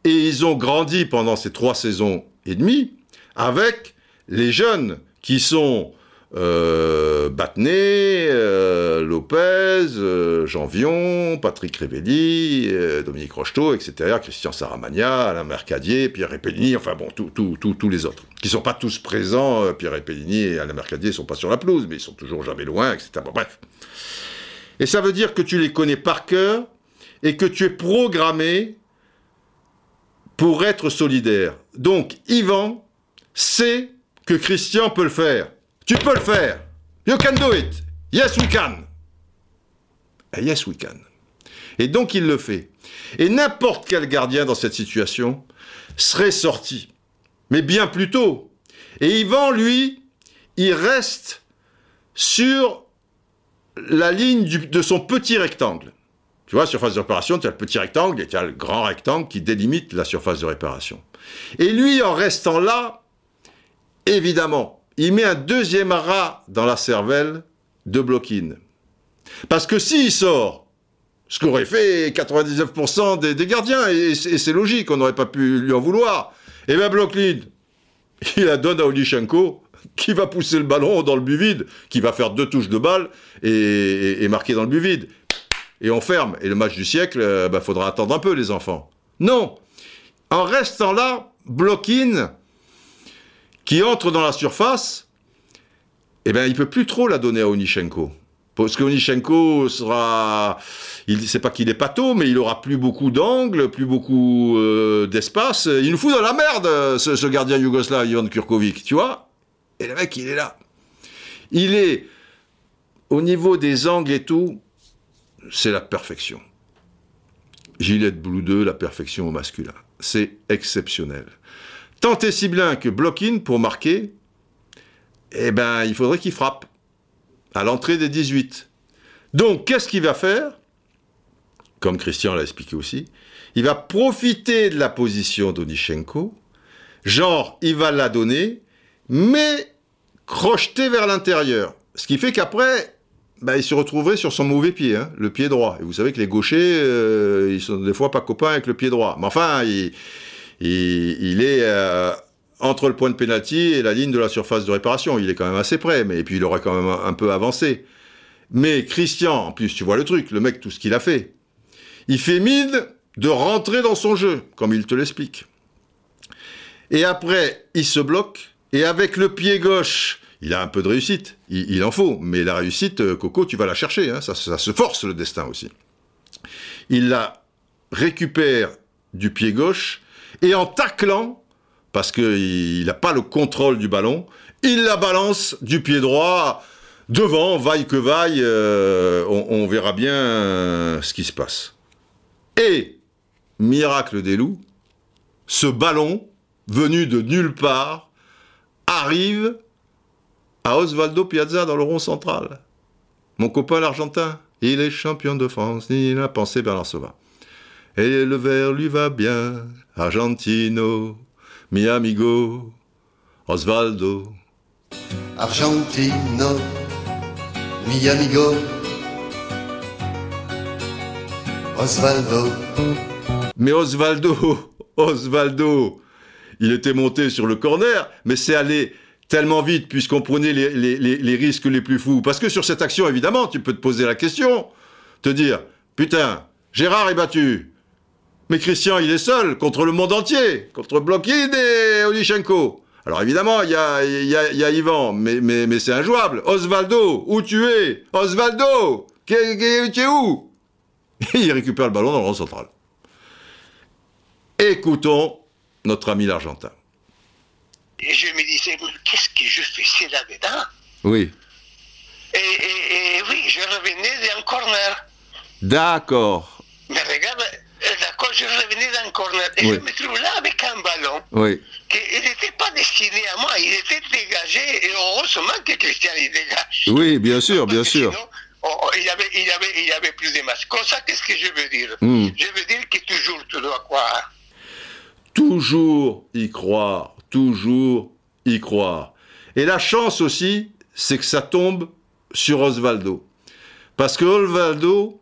Et ils ont grandi pendant ces trois saisons et demie avec les jeunes qui sont euh, Battenet, euh, Lopez, euh, Jean Vion, Patrick Révelli, euh, Dominique Rocheteau, etc., Christian Saramagna, Alain Mercadier, Pierre Repellini, enfin bon, tous les autres, qui sont pas tous présents, Pierre Repellini et Alain Mercadier sont pas sur la pelouse, mais ils sont toujours jamais loin, etc. Bon, bref. Et ça veut dire que tu les connais par cœur et que tu es programmé pour être solidaire. Donc, Yvan sait que Christian peut le faire. Tu peux le faire. You can do it. Yes, we can. Et yes, we can. Et donc, il le fait. Et n'importe quel gardien dans cette situation serait sorti. Mais bien plus tôt. Et Yvan, lui, il reste sur la ligne de son petit rectangle. Tu vois, surface de réparation, tu as le petit rectangle et tu as le grand rectangle qui délimite la surface de réparation. Et lui, en restant là, évidemment, il met un deuxième rat dans la cervelle de block-in. Parce que s'il sort, ce qu'aurait fait 99% des, gardiens, et, c'est logique, on n'aurait pas pu lui en vouloir, et eh bien block-in, il la donne à Olichenko, qui va pousser le ballon dans le but vide, qui va faire deux touches de balle et, marquer dans le but vide. Et on ferme. Et le match du siècle, il euh, bah, faudra attendre un peu, les enfants. Non En restant là, block-in, qui entre dans la surface, eh ben, il peut plus trop la donner à Onichenko. Parce que Onichenko sera, il sait pas qu'il est pato, mais il aura plus beaucoup d'angles, plus beaucoup euh, d'espace. Il nous fout dans la merde, ce, ce gardien yougoslave Ivan Kurkovic, tu vois et le mec, il est là. Il est, au niveau des angles et tout, c'est la perfection. Gillette Blue 2, la perfection au masculin. C'est exceptionnel. Tant et si bien que block-in, pour marquer, eh ben, il faudrait qu'il frappe à l'entrée des 18. Donc, qu'est-ce qu'il va faire? Comme Christian l'a expliqué aussi, il va profiter de la position d'Onichenko, genre, il va la donner, mais crocheté vers l'intérieur. Ce qui fait qu'après, bah, il se retrouverait sur son mauvais pied, hein, le pied droit. Et vous savez que les gauchers, euh, ils sont des fois pas copains avec le pied droit. Mais enfin, il, est euh, entre le point de pénalty et la ligne de la surface de réparation. Il est quand même assez près, mais et puis il aurait quand même un, peu avancé. Mais Christian, en plus, tu vois le truc, le mec, tout ce qu'il a fait. Il fait mine de rentrer dans son jeu, comme il te l'explique. Et après, il se bloque, et avec le pied gauche, il a un peu de réussite, il, en faut, mais la réussite, euh, Coco, tu vas la chercher, hein. ça, se force le destin aussi. Il la récupère du pied gauche, et en taclant, parce qu'il n'a pas le contrôle du ballon, il la balance du pied droit devant, vaille que vaille, euh, on, verra bien euh, ce qui se passe. Et, miracle des loups, ce ballon, venu de nulle part, arrive à Osvaldo Piazza dans le rond central. Mon copain l'argentin, il est champion de France, il a pensé Bernard Sauva. Et le verre lui va bien, Argentino, mi amigo, Osvaldo. Argentino, mi amigo, Osvaldo. Mais Osvaldo, Osvaldo, il était monté sur le corner, mais c'est allé tellement vite puisqu'on prenait les, risques les plus fous. Parce que sur cette action, évidemment, tu peux te poser la question, te dire, putain, Gérard est battu. Mais Christian, il est seul contre le monde entier, contre Blokin et Olichenko. Alors évidemment, il y a, y, Ivan, mais, mais, c'est injouable. Osvaldo, où tu es? Osvaldo, tu es où? Il récupère le ballon dans le rang central. Écoutons notre ami l'Argentin. Et je me disais, qu'est-ce que je faisais là-dedans? Oui. Et, oui, je revenais d'un corner. D'accord. Mais regarde, je revenais d'un corner. Et je me trouve là avec un ballon. Oui. Qui, il n'était pas destiné à moi, il était dégagé. Et heureusement que Christian il dégage. Oui, bien sûr, bien sûr. Oh, oh, il, avait, il, avait, il avait plus de masques. Comme ça, qu'est-ce que je veux dire? Hmm. Je veux dire que toujours tu dois croire toujours y croire, toujours y croire. Et la chance aussi, c'est que ça tombe sur Osvaldo. Parce que Osvaldo,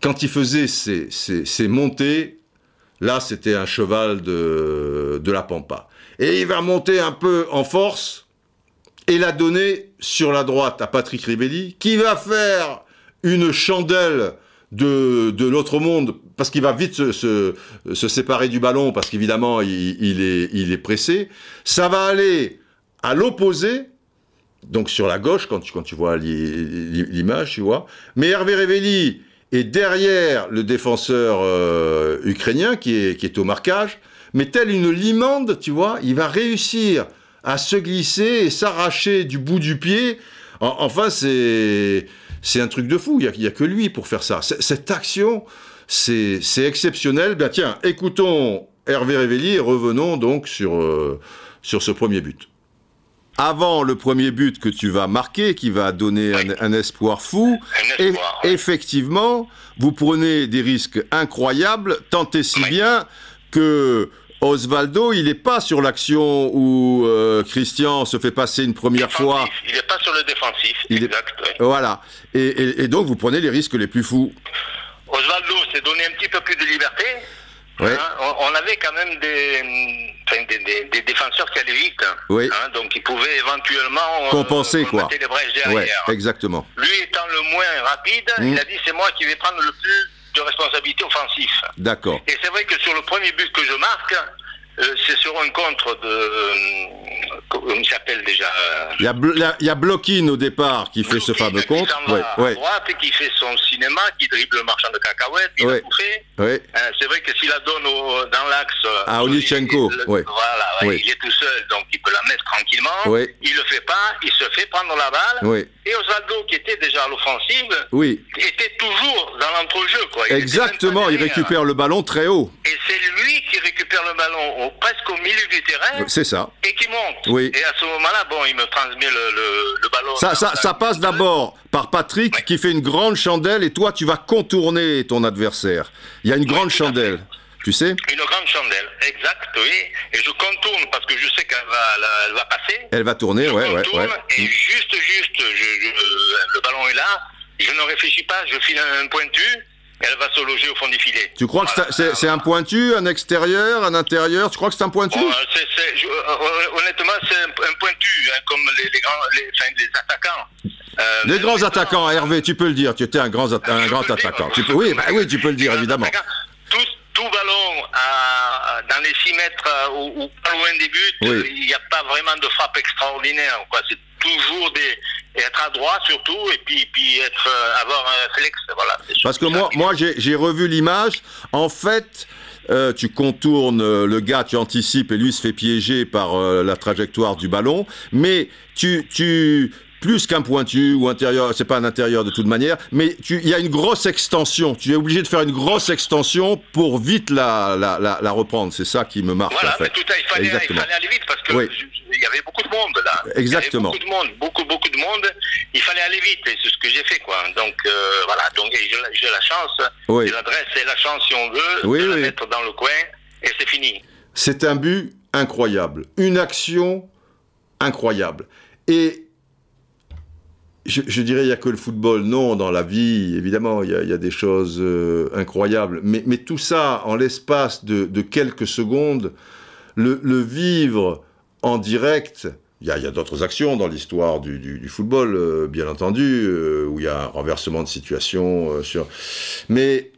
quand il faisait ses, montées, là c'était un cheval de, la pampa. Et il va monter un peu en force et la donner sur la droite à Patrick Rivelli, qui va faire une chandelle de, l'autre monde, parce qu'il va vite se, séparer du ballon, parce qu'évidemment, il, est, pressé. Ça va aller à l'opposé, donc sur la gauche, quand tu, vois l'image, tu vois. Mais Hervé Revelli est derrière le défenseur euh, ukrainien qui est, qui est au marquage, mais tel une limande, tu vois, il va réussir à se glisser et s'arracher du bout du pied. enfin, c'est c'est un truc de fou. Il n'y a, que lui pour faire ça. Cette action, c'est exceptionnel. Ben tiens, écoutons Hervé Révelli et revenons donc sur, euh, sur ce premier but. Avant le premier but que tu vas marquer, qui va donner un, espoir fou, et effectivement, vous prenez des risques incroyables, tant et si bien que Osvaldo, il n'est pas sur l'action où euh, Christian se fait passer une première fois. Il n'est pas sur le défensif, exact. Voilà. Et, donc, vous prenez les risques les plus fous. Osvaldo s'est donné un petit peu plus de liberté. Hein, on, avait quand même des, des, défenseurs qui allaient vite. Oui. Hein, donc, ils pouvaient éventuellement euh, compenser quoi. les brèches derrière. exactement. Lui étant le moins rapide, il hmm. a dit c'est moi qui vais prendre le plus de responsabilité offensive. D'accord. Et c'est vrai que sur le premier but que je marque, euh, c'est sur un contre de. Euh, comment il s'appelle déjà euh, Il y a, y a Blokin au départ qui fait ce fameux contre. Qui ouais, à droite, qui fait son cinéma, qui dribble le marchand de cacahuètes, il a fait. c'est vrai que s'il la donne dans l'axe. À Onichenko, Voilà, il est tout seul, donc il peut la mettre tranquillement. Il le fait pas, il se fait prendre la balle. Et Osvaldo, qui était déjà à l'offensive, était toujours dans l'entrejeu. Exactement, il récupère le ballon très haut. Et c'est lui qui récupère le ballon presque au milieu du terrain. C'est ça. Et qui monte. Oui. Et à ce moment-là, bon, il me transmet le, ballon. Ça, ça, ça passe d'abord par Patrick qui fait une grande chandelle et toi, tu vas contourner ton adversaire. Il y a une grande chandelle. Tu sais Une grande chandelle, exact, oui. Et je contourne parce que je sais qu'elle va, elle va passer. Elle va tourner, je ouais, contourne, ouais, Et juste, juste, je, le ballon est là. Je ne réfléchis pas, je file un pointu elle va se loger au fond du filet. Tu crois que c'est un pointu, un extérieur, un intérieur? Tu crois que c'est un pointu? Oh, euh, Honnêtement, c'est un, pointu, hein, comme les, grands, les, enfin, les attaquants. Euh, les grands attaquants, Hervé, tu peux le dire, tu étais un grand, un grand attaquant. Tu peux, oui, bah, oui, tu peux le dire, évidemment. Tout, tout ballon à, dans les 6 mètres euh, ou, pas loin des buts, il n'y a pas vraiment de frappe extraordinaire. C'est toujours des être adroit surtout et puis puis être euh, avoir un flex voilà parce que moi moi j'ai revu l'image. En fait euh, tu contournes euh, le gars, tu anticipes et lui se fait piéger par la trajectoire du ballon, mais tu, tu, plus qu'un pointu ou intérieur, c'est pas un intérieur de toute manière, mais il y a une grosse extension. Tu es obligé de faire une grosse extension pour vite la, la, la, reprendre. C'est ça qui me marque. Voilà, en fait. mais tout à, il, fallait, il fallait aller vite parce que il y avait beaucoup de monde là. Exactement. Il y avait beaucoup de monde, beaucoup beaucoup de monde. Il fallait aller vite et c'est ce que j'ai fait quoi. Donc euh, voilà, donc j'ai la chance, j'ai l'adresse et la chance si on veut de la mettre dans le coin et c'est fini. C'est un but incroyable, une action incroyable et je, dirais il n'y a que le football. Non, dans la vie, évidemment, il y a, des choses euh, incroyables. Mais, tout ça, en l'espace de, quelques secondes, le, vivre en direct, il y a, d'autres actions dans l'histoire du, football, euh, bien entendu, euh, où il y a un renversement de situation. Mais,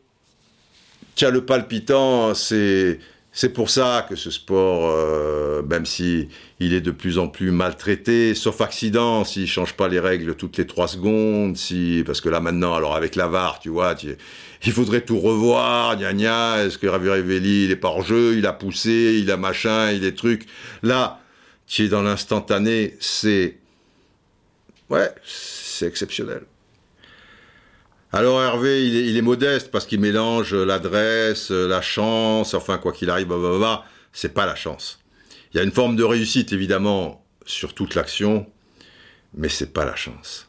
tiens, le palpitant, c'est c'est pour ça que ce sport, euh, même si il est de plus en plus maltraité, sauf accident, s'il change pas les règles toutes les trois secondes, si parce que là maintenant, alors avec la VAR, tu vois, il faudrait tout revoir, gna gna, est-ce que Ravieri il est pas hors jeu, il a poussé, il a machin, il est truc. Là, tu es dans l'instantané, c'est ouais, c'est exceptionnel. Alors Hervé, il est, modeste parce qu'il mélange l'adresse, la chance, enfin quoi qu'il arrive, bah, c'est pas la chance. Il y a une forme de réussite évidemment sur toute l'action, mais c'est pas la chance.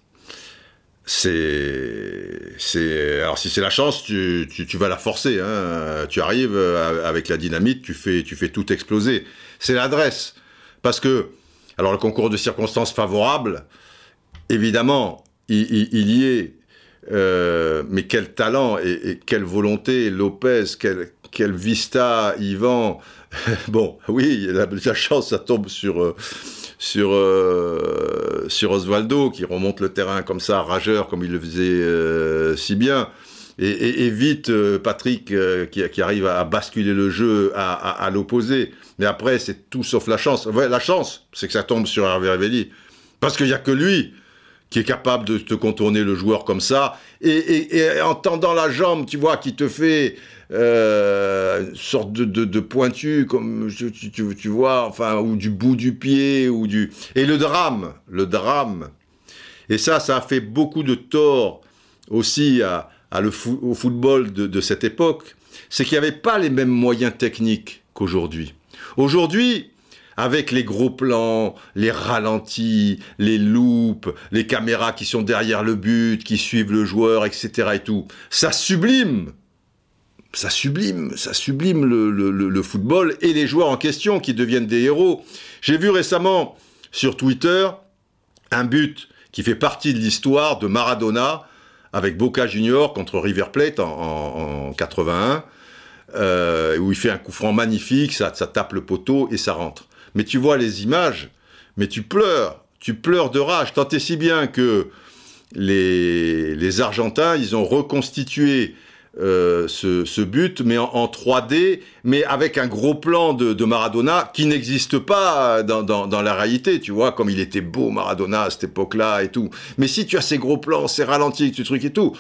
C'est, c'est, alors si c'est la chance, tu, vas la forcer. Hein. Tu arrives euh, avec la dynamite, tu fais, tu fais tout exploser. C'est l'adresse, parce que, alors le concours de circonstances favorables, évidemment, il y est euh, mais quel talent et, quelle volonté, Lopez, quel, vista, Yvan. bon, oui, la, chance, ça tombe sur, euh, sur, euh, sur Osvaldo, qui remonte le terrain comme ça, rageur, comme il le faisait si bien. Et, vite, Patrick, qui, arrive à basculer le jeu à, l'opposé. Mais après, c'est tout sauf la chance. la chance, c'est que ça tombe sur Hervé Révelli. Parce qu'il n'y a que lui qui est capable de te contourner le joueur comme ça, et, en tendant la jambe, tu vois, qui te fait euh, une sorte de, pointu, comme tu, tu, vois, enfin, ou du bout du pied, ou du... Et le drame, le drame, et ça, ça a fait beaucoup de tort aussi à, le au football de, de cette époque, c'est qu'il n'y avait pas les mêmes moyens techniques qu'aujourd'hui. Aujourd'hui, avec les gros plans, les ralentis, les loupes, les caméras qui sont derrière le but, qui suivent le joueur, etc. et tout. Ça sublime ça sublime, ça sublime le, football et les joueurs en question qui deviennent des héros. J'ai vu récemment sur Twitter un but qui fait partie de l'histoire de Maradona avec Boca Junior contre River Plate en, 81, euh, où il fait un coup franc magnifique, ça, ça tape le poteau et ça rentre. Mais tu vois les images, mais tu pleures, tu pleures de rage, tant et si bien que les, les Argentins, ils ont reconstitué euh, ce, but, mais en, 3D, mais avec un gros plan de, Maradona qui n'existe pas dans, la réalité, tu vois, comme il était beau Maradona à cette époque-là et tout. Mais si tu as ces gros plans, ces ralentis, ce truc et tout,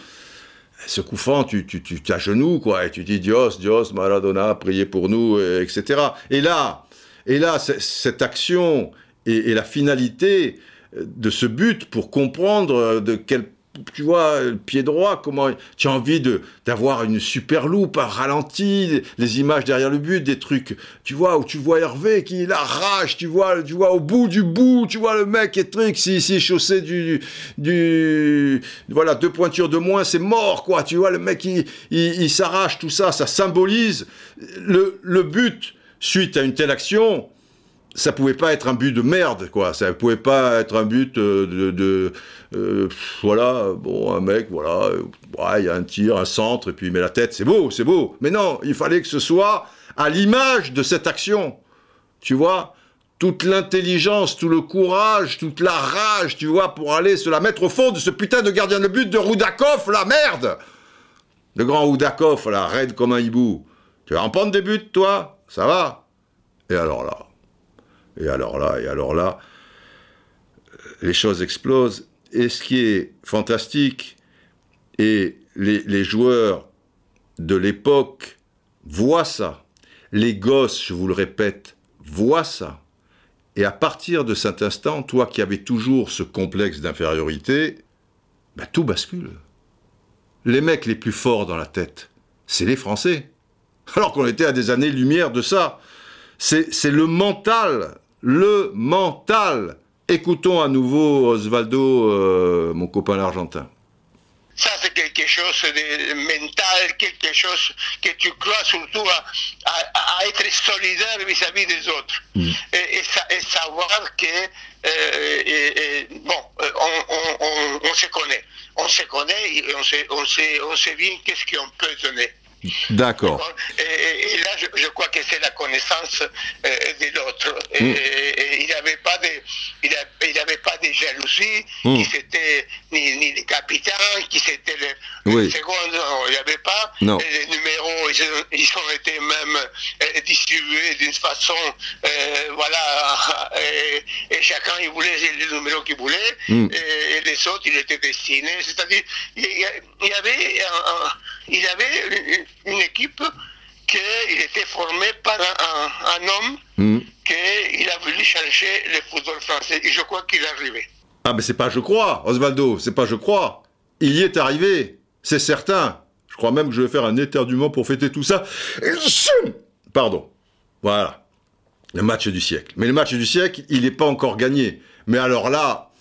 ce coup tu, tu, tu genoux quoi, et tu dis Dios, Dios, Maradona, priez pour nous, etc. Et là, et là, cette action et, la finalité de ce but pour comprendre de quel tu vois, pied droit, comment tu as envie d'avoir une super loupe, un ralenti, les images derrière le but, des trucs, tu vois, où tu vois Hervé qui l'arrache, tu vois, tu vois au bout du bout, tu vois le mec et truc, si si chaussé du du voilà deux pointures de moins, c'est mort quoi, tu vois le mec il, il, s'arrache tout ça, ça symbolise le le but suite à une telle action ça pouvait pas être un but de merde, quoi. Ça pouvait pas être un but de, de, euh, voilà, bon, un mec, voilà, il y a un tir, un centre, et puis il met la tête, c'est beau, c'est beau. Mais non, il fallait que ce soit à l'image de cette action, tu vois. Toute l'intelligence, tout le courage, toute la rage, tu vois, pour aller se la mettre au fond de ce putain de gardien de but de Roudakov, la merde Le grand Roudakov, là, raide comme un hibou. Tu vas en prendre des buts, toi? Ça va Et alors là et alors là, et alors là, les choses explosent. Et ce qui est fantastique, et les, joueurs de l'époque voient ça, les gosses, je vous le répète, voient ça. Et à partir de cet instant, toi qui avais toujours ce complexe d'infériorité, ben tout bascule. Les mecs les plus forts dans la tête, c'est les Français. Alors qu'on était à des années-lumière de ça. C'est le mental le mental. Écoutons à nouveau Osvaldo, euh, mon copain l'argentin. Ça, c'est quelque chose de mental, quelque chose que tu crois surtout à, être solidaire vis-à-vis des autres. Mm. Et, savoir que, euh, bon, euh, on, se connaît. On se connaît et on sait, on sait, on sait bien qu'est-ce qu'on peut donner. D'accord. Et, là, je, crois que c'est la connaissance euh, de l'autre. Et, mm. il n'avait pas de, il, avait pas de jalousie, mm. qui c'était ni, ni le capitaine, qui c'était le, second, il n'y avait pas. Non. Les numéros, ils, ont été même euh, distribués d'une façon, euh, voilà, et, chacun il voulait le numéro qu'il voulait, mm. et, les autres, il était destiné. C'est-à-dire, il, y avait, il avait une équipe qu'il était formé par un, homme mm. qu'il a voulu changer le football français. Et je crois qu'il est arrivé. Ah, mais c'est pas je crois, Osvaldo, c'est pas je crois. Il y est arrivé, c'est certain. Je crois même que je vais faire un éternuement pour fêter tout ça. Pardon. Voilà. Le match du siècle. Mais le match du siècle, il n'est pas encore gagné. Mais alors là,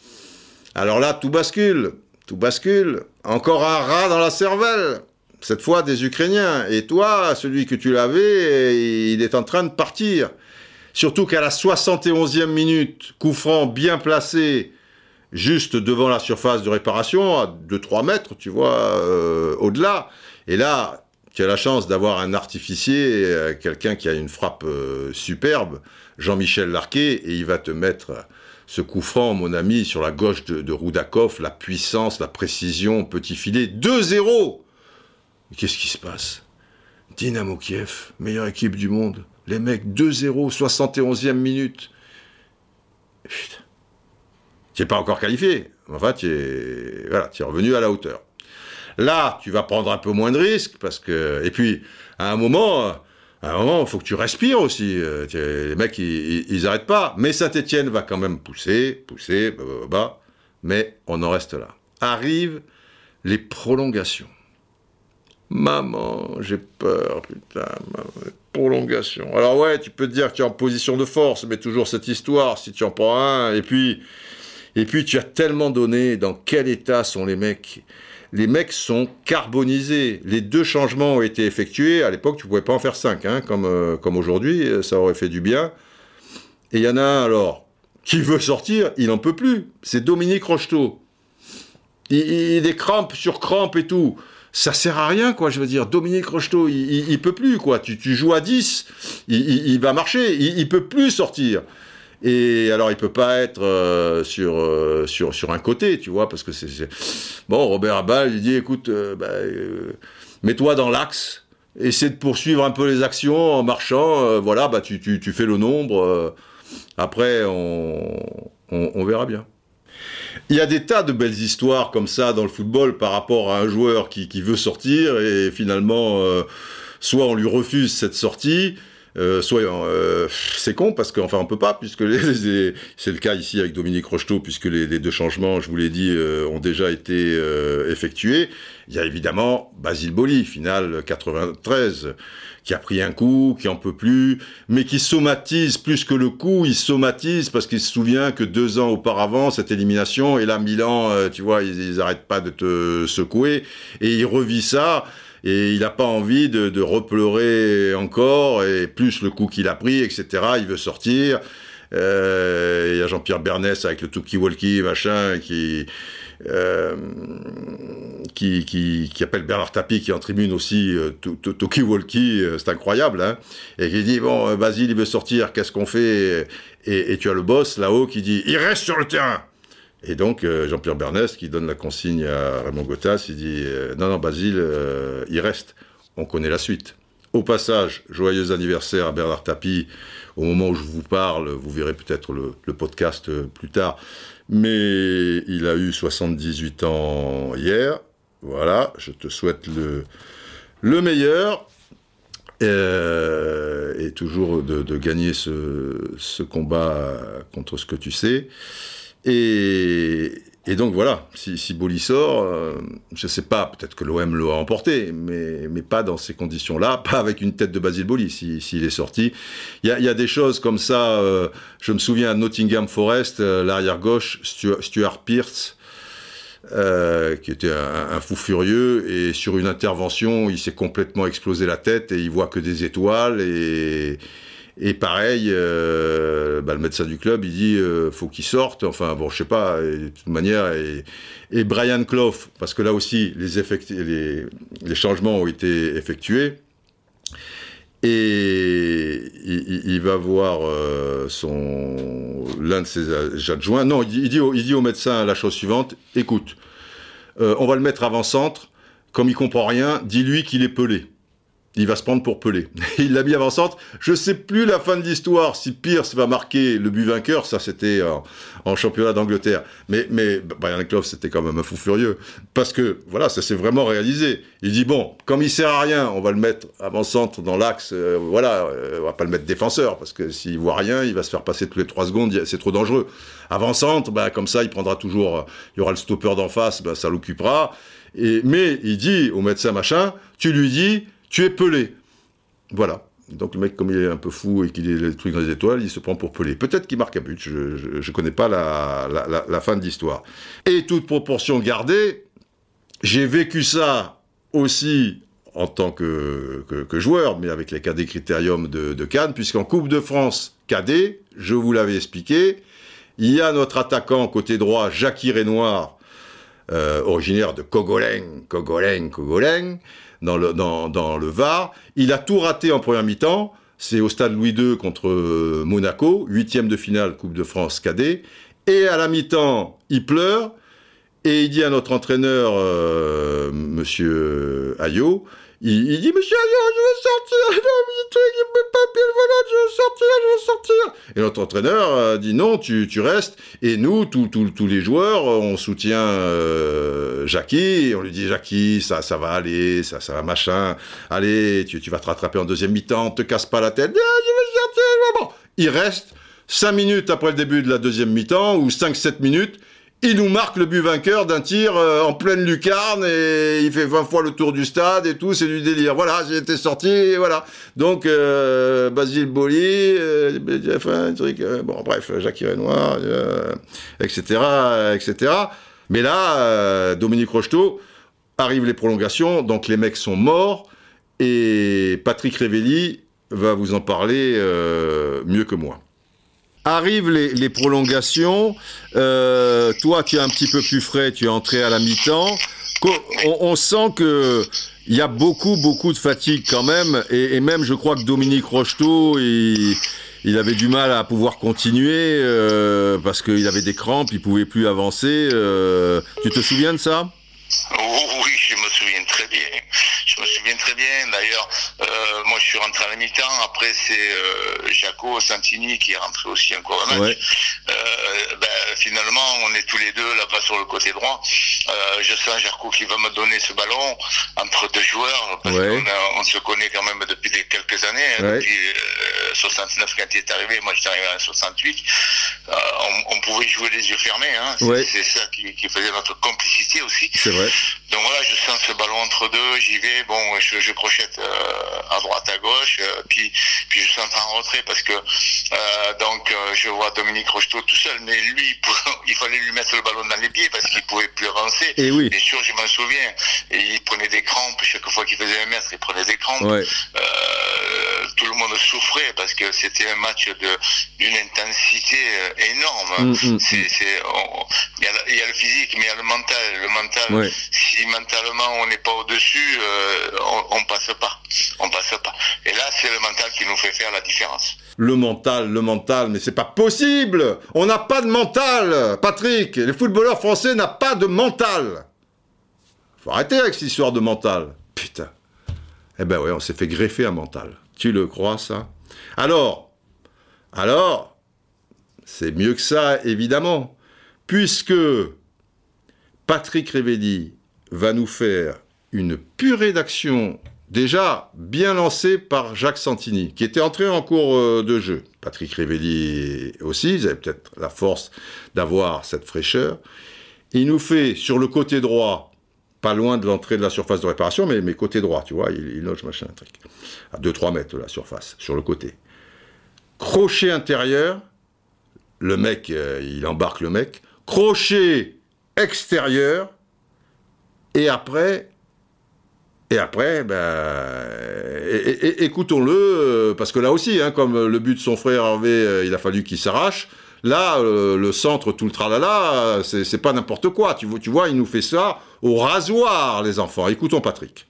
alors là, tout bascule. Tout bascule. Encore un rat dans la cervelle cette fois des Ukrainiens. Et toi, celui que tu l'avais, il est en train de partir. Surtout qu'à la 71e minute, coup franc bien placé, juste devant la surface de réparation, à 2-3 mètres, tu vois, euh, au-delà. Et là, tu as la chance d'avoir un artificier, euh, quelqu'un qui a une frappe euh, superbe, Jean-Michel Larquet, et il va te mettre ce coup franc, mon ami, sur la gauche de, de Roudakov, la puissance, la précision, petit filet, 2-0 Qu'est-ce qui se passe? Dynamo Kiev, meilleure équipe du monde. Les mecs 2-0, 71e minute. Putain. Tu n'es pas encore qualifié. Enfin, tu es, voilà, revenu à la hauteur. Là, tu vas prendre un peu moins de risques parce que. Et puis, à un moment, à un moment, il faut que tu respires aussi. Les mecs, ils n'arrêtent pas. Mais Saint-Etienne va quand même pousser, pousser, bah, bah, bah, mais on en reste là. Arrivent les prolongations Maman, j'ai peur, putain, prolongation. Alors ouais, tu peux te dire que tu es en position de force, mais toujours cette histoire, si tu en prends un, et puis, et puis tu as tellement donné, dans quel état sont les mecs les mecs sont carbonisés. Les deux changements ont été effectués. À l'époque, tu pouvais pas en faire cinq, hein, comme, euh, comme aujourd'hui. Ça aurait fait du bien. Et il y en a un, alors, qui veut sortir, il n'en peut plus. C'est Dominique Rocheteau. Il, il, des crampes sur crampes et tout ça sert à rien, quoi. Je veux dire, Dominique Rocheteau, il, il, peut plus, quoi. Tu, tu joues à 10, il, va marcher, il, peut plus sortir. Et alors, il peut pas être euh, sur, euh, sur, un côté, tu vois, parce que c'est. Bon, Robert Abal, il dit écoute, euh, bah, mets-toi dans l'axe, essaie de poursuivre un peu les actions en marchant, voilà, bah, tu, tu, fais le nombre. après, on, on verra bien. Il y a des tas de belles histoires comme ça dans le football par rapport à un joueur qui, veut sortir et finalement, euh, soit on lui refuse cette sortie, euh, soit euh, c'est con parce qu'enfin on peut pas puisque c'est le cas ici avec Dominique Rocheteau puisque les, les deux changements, je vous l'ai dit, euh, ont déjà été euh, effectués. Il y a évidemment Basile Boli, finale 93 qui a pris un coup, qui en peut plus, mais qui somatise plus que le coup, il somatise parce qu'il se souvient que deux ans auparavant, cette élimination, et là, Milan, euh, tu vois, ils, ils arrêtent pas de te secouer, et il revit ça, et il n'a pas envie de, de, repleurer encore, et plus le coup qu'il a pris, etc., il veut sortir. Euh, il y a Jean-Pierre Bernès avec le Tuki-Walkie, machin, qui euh, qui, qui, qui, appelle Bernard Tapie, qui est en tribune aussi, euh, Toki Walkie, euh, c'est incroyable, hein, et qui dit, bon, Basile, il veut sortir, qu'est-ce qu'on fait? Et, tu as le boss là-haut qui dit, il reste sur le terrain et donc Jean-Pierre Bernès qui donne la consigne à Raymond Gottas, il dit, non, non, Basile, il reste, on connaît la suite. Au passage, joyeux anniversaire à Bernard Tapie. Au moment où je vous parle, vous verrez peut-être le, podcast plus tard mais il a eu 78 ans hier. Voilà, je te souhaite le, le meilleur. Euh, et toujours de, gagner ce, combat contre ce que tu sais. Et, et donc voilà, si, si Boli sort, euh, je sais pas, peut-être que l'OM l'a emporté, mais, mais pas dans ces conditions-là, pas avec une tête de Basile Boli, s'il si, est sorti. Il y a, y a, des choses comme ça, euh, je me souviens à Nottingham Forest, euh, l'arrière-gauche, Stuart, Stuart, Pierce, euh, qui était un, un, fou furieux, et sur une intervention, il s'est complètement explosé la tête, et il voit que des étoiles, et et pareil, euh, bah, le médecin du club, il dit euh, faut qu'il sorte. Enfin, bon, je sais pas. De toute manière, et, Brian Clough, parce que là aussi, les, changements ont été effectués. Et il, va voir euh, son l'un de ses adjoints. Non, il, dit au, médecin la chose suivante écoute, on va le mettre avant-centre. Comme il comprend rien, dis-lui qu'il est pelé il va se prendre pour Pelé. il l'a mis avant-centre. Je sais plus la fin de l'histoire, si Pierce va marquer le but vainqueur, ça c'était en, championnat d'Angleterre. Mais, mais Brian Clough, c'était quand même un fou furieux. Parce que, voilà, ça s'est vraiment réalisé. Il dit, bon, comme il sert à rien, on va le mettre avant-centre dans l'axe, euh, voilà, euh, on va pas le mettre défenseur, parce que s'il voit rien, il va se faire passer tous les trois secondes, c'est trop dangereux. Avant-centre, bah, comme ça, il prendra toujours, il y aura le stopper d'en face, bah, ça l'occupera. Et, mais il dit au médecin machin, tu lui dis, tu es Pelé. Voilà. Donc le mec, comme il est un peu fou et qu'il est le truc dans les étoiles, il se prend pour Pelé. Peut-être qu'il marque un but, je ne connais pas la, fin de l'histoire. Et toute proportion gardée, j'ai vécu ça aussi en tant que, joueur, mais avec les cadets critérium de, Cannes, puisqu'en Coupe de France cadet, je vous l'avais expliqué, il y a notre attaquant côté droit, Jackie Renoir, euh, originaire de Cogoleng, Cogoleng, Cogoleng, dans le, Var. Il a tout raté en première mi-temps. C'est au stade Louis II contre euh, Monaco, huitième de finale Coupe de France cadet. Et à la mi-temps, il pleure et il dit à notre entraîneur, euh, Monsieur Ayot, il, il, dit Monsieur je veux sortir, non, pas bien voilà, je veux sortir, je veux sortir. Et notre entraîneur euh, dit non, tu, tu restes. Et nous, tous les joueurs, on soutient euh, Jackie, on lui dit Jackie, ça, ça va aller, ça, ça va machin, allez, tu, tu vas te rattraper en deuxième mi-temps, te casse pas la tête, je veux sortir, bon. Il reste 5 minutes après le début de la deuxième mi-temps, ou 5-7 minutes, il nous marque le but vainqueur d'un tir euh, en pleine lucarne et il fait 20 fois le tour du stade et tout, c'est du délire. Voilà, j'ai été sorti, voilà. Donc, euh, Basile Boli, euh, bon, bref, Jacques Renoir, etc., etc. Mais là, Dominique Rocheteau, arrivent les prolongations, donc les mecs sont morts et Patrick Révelli va vous en parler mieux que moi. Arrivent les, prolongations. Euh, toi, tu es un petit peu plus frais, tu es entré à la mi-temps. On, sent que il y a beaucoup, beaucoup de fatigue quand même. Et, même, je crois que Dominique Rocheteau, il, avait du mal à pouvoir continuer euh, parce qu'il avait des crampes, il pouvait plus avancer. Euh, tu te souviens de ça? Oui, je me souviens très bien. Très bien. D'ailleurs, euh, moi, je suis rentré à la mi-temps. Après, c'est euh, Jaco Santini qui est rentré aussi encore un match. Euh, ben, finalement, on est tous les deux là-bas sur le côté droit. Euh, je sens Jaco qui va me donner ce ballon entre deux joueurs parce qu'on on se connaît quand même depuis quelques années. Hein, depuis 69 quand il est arrivé, moi j'étais arrivé en 68. On, on, pouvait jouer les yeux fermés. Hein. C'est ça qui, qui, faisait notre complicité aussi. C'est vrai. Donc voilà, je sens ce ballon entre deux, j'y vais, bon, je, je crochette euh, à droite, à gauche, euh, puis, puis je sens en retrait parce que euh, donc je vois Dominique Rocheteau tout seul, mais lui, il fallait lui mettre le ballon dans les pieds parce qu'il pouvait plus avancer. Et oui. Bien sûr, je m'en souviens. Et il prenait des crampes chaque fois qu'il faisait un mètre, il prenait des crampes. tout le monde souffrait parce que c'était un match de d'une intensité énorme. Mm, mm, mm. c'est, il, y a, le physique, mais il y a le mental. Le mental, si mentalement on n'est pas au-dessus, euh, on, passe pas. On passe pas. Et là, c'est le mental qui nous fait faire la différence. Le mental, le mental, mais c'est pas possible On n'a pas de mental Patrick Les footballeurs français n'ont pas de mental Faut arrêter avec cette histoire de mental. Putain. Eh ben ouais, on s'est fait greffer un mental. Tu le crois, ça? Alors, alors, c'est mieux que ça, évidemment. Puisque Patrick Révelli va nous faire une purée d'action déjà bien lancée par Jacques Santini, qui était entré en cours euh, de jeu. Patrick Révelli aussi, ils avaient peut-être la force d'avoir cette fraîcheur. Il nous fait sur le côté droit, pas loin de l'entrée de la surface de réparation, mais, côté droit, tu vois, il, loge machin, truc, à 2-3 mètres de la surface, sur le côté. Crochet intérieur, le mec, euh, il embarque le mec. Crochet extérieur, et après, et après, ben, écoutons-le, euh, parce que là aussi, hein, comme le but de son frère Hervé, euh, il a fallu qu'il s'arrache. Là, euh, le centre, tout le tralala, c'est pas n'importe quoi. Tu, tu vois, il nous fait ça au rasoir, les enfants. Écoutons Patrick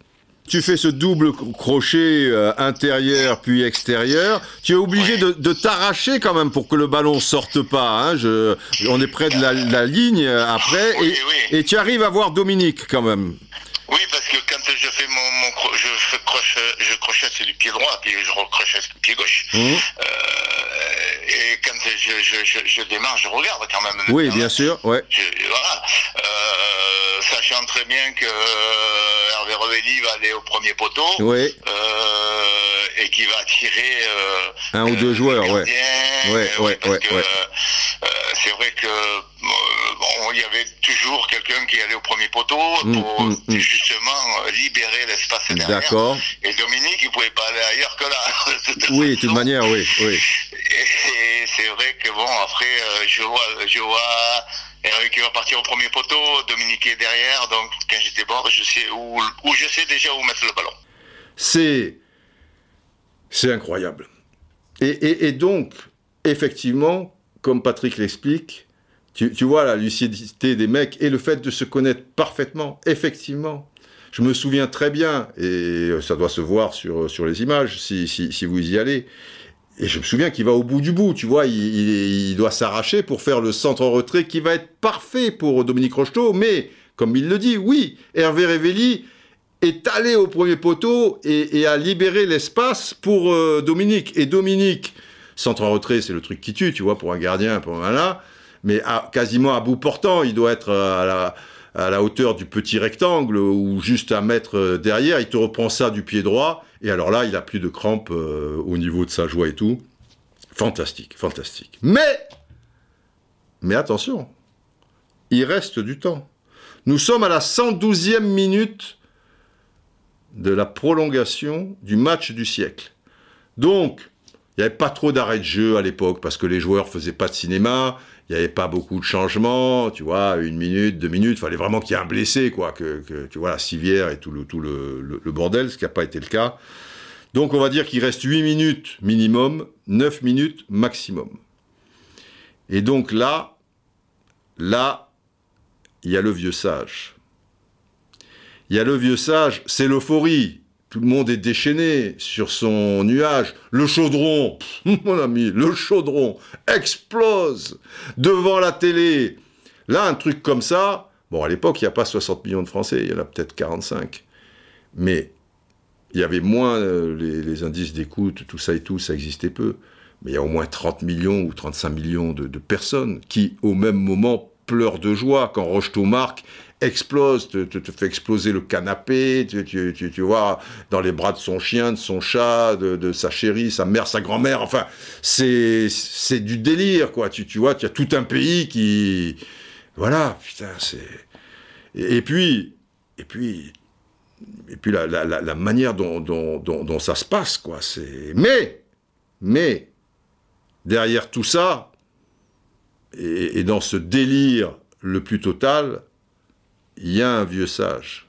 tu fais ce double crochet intérieur puis extérieur, tu es obligé de, t'arracher quand même pour que le ballon sorte pas. Hein. Je, on est près de la, ligne après, et, tu arrives à voir Dominique quand même. Oui, parce que quand je fais mon, mon je, je, croche, je crochette du pied droit, puis je recrochette le pied gauche. Mmh. Euh, et quand je, je, je, démarre, je regarde quand même. Oui, bien sûr, ouais. voilà. Euh, sachant très bien que euh, Hervé Revelli va aller au premier poteau. Oui. Euh, et qui va tirer euh, un ou deux joueurs, ouais. Ouais, ouais, ouais, ouais. c'est vrai que bon, il y avait toujours quelqu'un qui allait au premier poteau mmh, pour mmh, mmh. justement libérer l'espace derrière. D'accord. Et Dominique, il pouvait pas aller ailleurs que là. oui, de toute manière, oui, oui. Et c'est vrai que bon, après, euh, je vois, je vois Eric qui va partir au premier poteau, Dominique est derrière, donc quand j'étais bord, je sais où, où je sais déjà où mettre le ballon. C'est, c'est incroyable. Et, et, et donc, effectivement, comme Patrick l'explique, tu, vois la lucidité des mecs et le fait de se connaître parfaitement, effectivement. Je me souviens très bien, et ça doit se voir sur, sur les images si, si, vous y allez, et je me souviens qu'il va au bout du bout, tu vois, il, doit s'arracher pour faire le centre-retrait qui va être parfait pour Dominique Rocheteau, mais, comme il le dit, oui, Hervé Révelli est allé au premier poteau et, a libéré l'espace pour euh, Dominique. Et Dominique, centre-retrait, c'est le truc qui tue, tu vois, pour un gardien, pour un là, mais quasiment à bout portant, il doit être à la, à la hauteur du petit rectangle ou juste un mètre derrière, il te reprend ça du pied droit, et alors là, il a plus de crampes euh, au niveau de sa joie et tout. Fantastique, fantastique. Mais, mais attention, il reste du temps. Nous sommes à la 112e minute de la prolongation du match du siècle. Donc, il n'y avait pas trop d'arrêt de jeu à l'époque parce que les joueurs faisaient pas de cinéma, il n'y avait pas beaucoup de changements, tu vois, une minute, deux minutes, il fallait vraiment qu'il y ait un blessé, quoi, que, tu vois, la civière et tout le, tout le, bordel, ce qui n'a pas été le cas. Donc on va dire qu'il reste 8 minutes minimum, 9 minutes maximum. Et donc là, là, il y a le vieux sage. Il y a le vieux sage, c'est l'euphorie. Tout le monde est déchaîné sur son nuage. Le chaudron, mon ami, le chaudron explose devant la télé. Là, un truc comme ça, bon, à l'époque, il n'y a pas 60 millions de Français, il y en a peut-être 45. Mais il y avait moins euh, les, indices d'écoute, tout ça et tout, ça existait peu. Mais il y a au moins 30 millions ou 35 millions de, personnes qui, au même moment, pleurent de joie quand Rocheteau marque explose, te, te, fait exploser le canapé, tu, tu, tu, vois, dans les bras de son chien, de son chat, de, de sa chérie, sa mère, sa grand-mère, enfin, c'est, c'est du délire, quoi. Tu, tu vois, tu as tout un pays qui, voilà, putain, c'est, et, puis, et puis, et puis la, la, la, manière dont, dont, dont, ça se passe, quoi, c'est, mais, mais, derrière tout ça, et, et dans ce délire le plus total, il y a un vieux sage.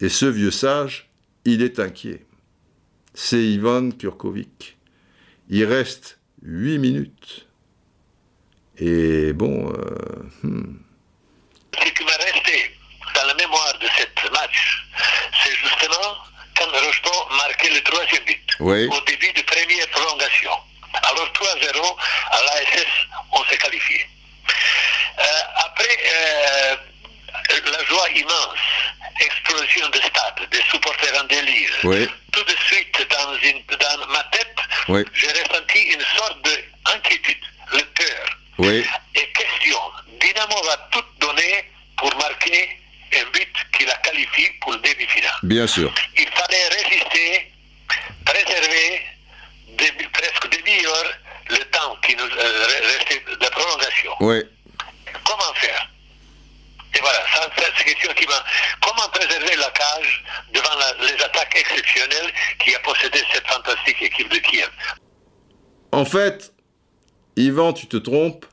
Et ce vieux sage, il est inquiet. C'est Ivan Kurkovic. Il reste huit minutes. Et bon... Euh, hmm. Ce qui va rester dans la mémoire de ce match, c'est justement quand Rocheton marquait le troisième but. Au début de première prolongation. Alors 3-0, à l'ASS, on s'est qualifié. Euh, après... Euh, la joie immense, explosion de stade, des supporters en délire. Tout de suite, dans, dans ma tête, j'ai ressenti une sorte d'inquiétude, le cœur. Et question, Dynamo va tout donner pour marquer un but qui la qualifie pour le demi-finale. Bien sûr. Il fallait résister, préserver presque demi-heure le temps qui nous euh, restait de prolongation. Comment faire? Et voilà, c'est question qui va. Comment préserver la cage devant les attaques exceptionnelles qui a possédé cette fantastique équipe de Kiev? En fait, Yvan, tu te trompes.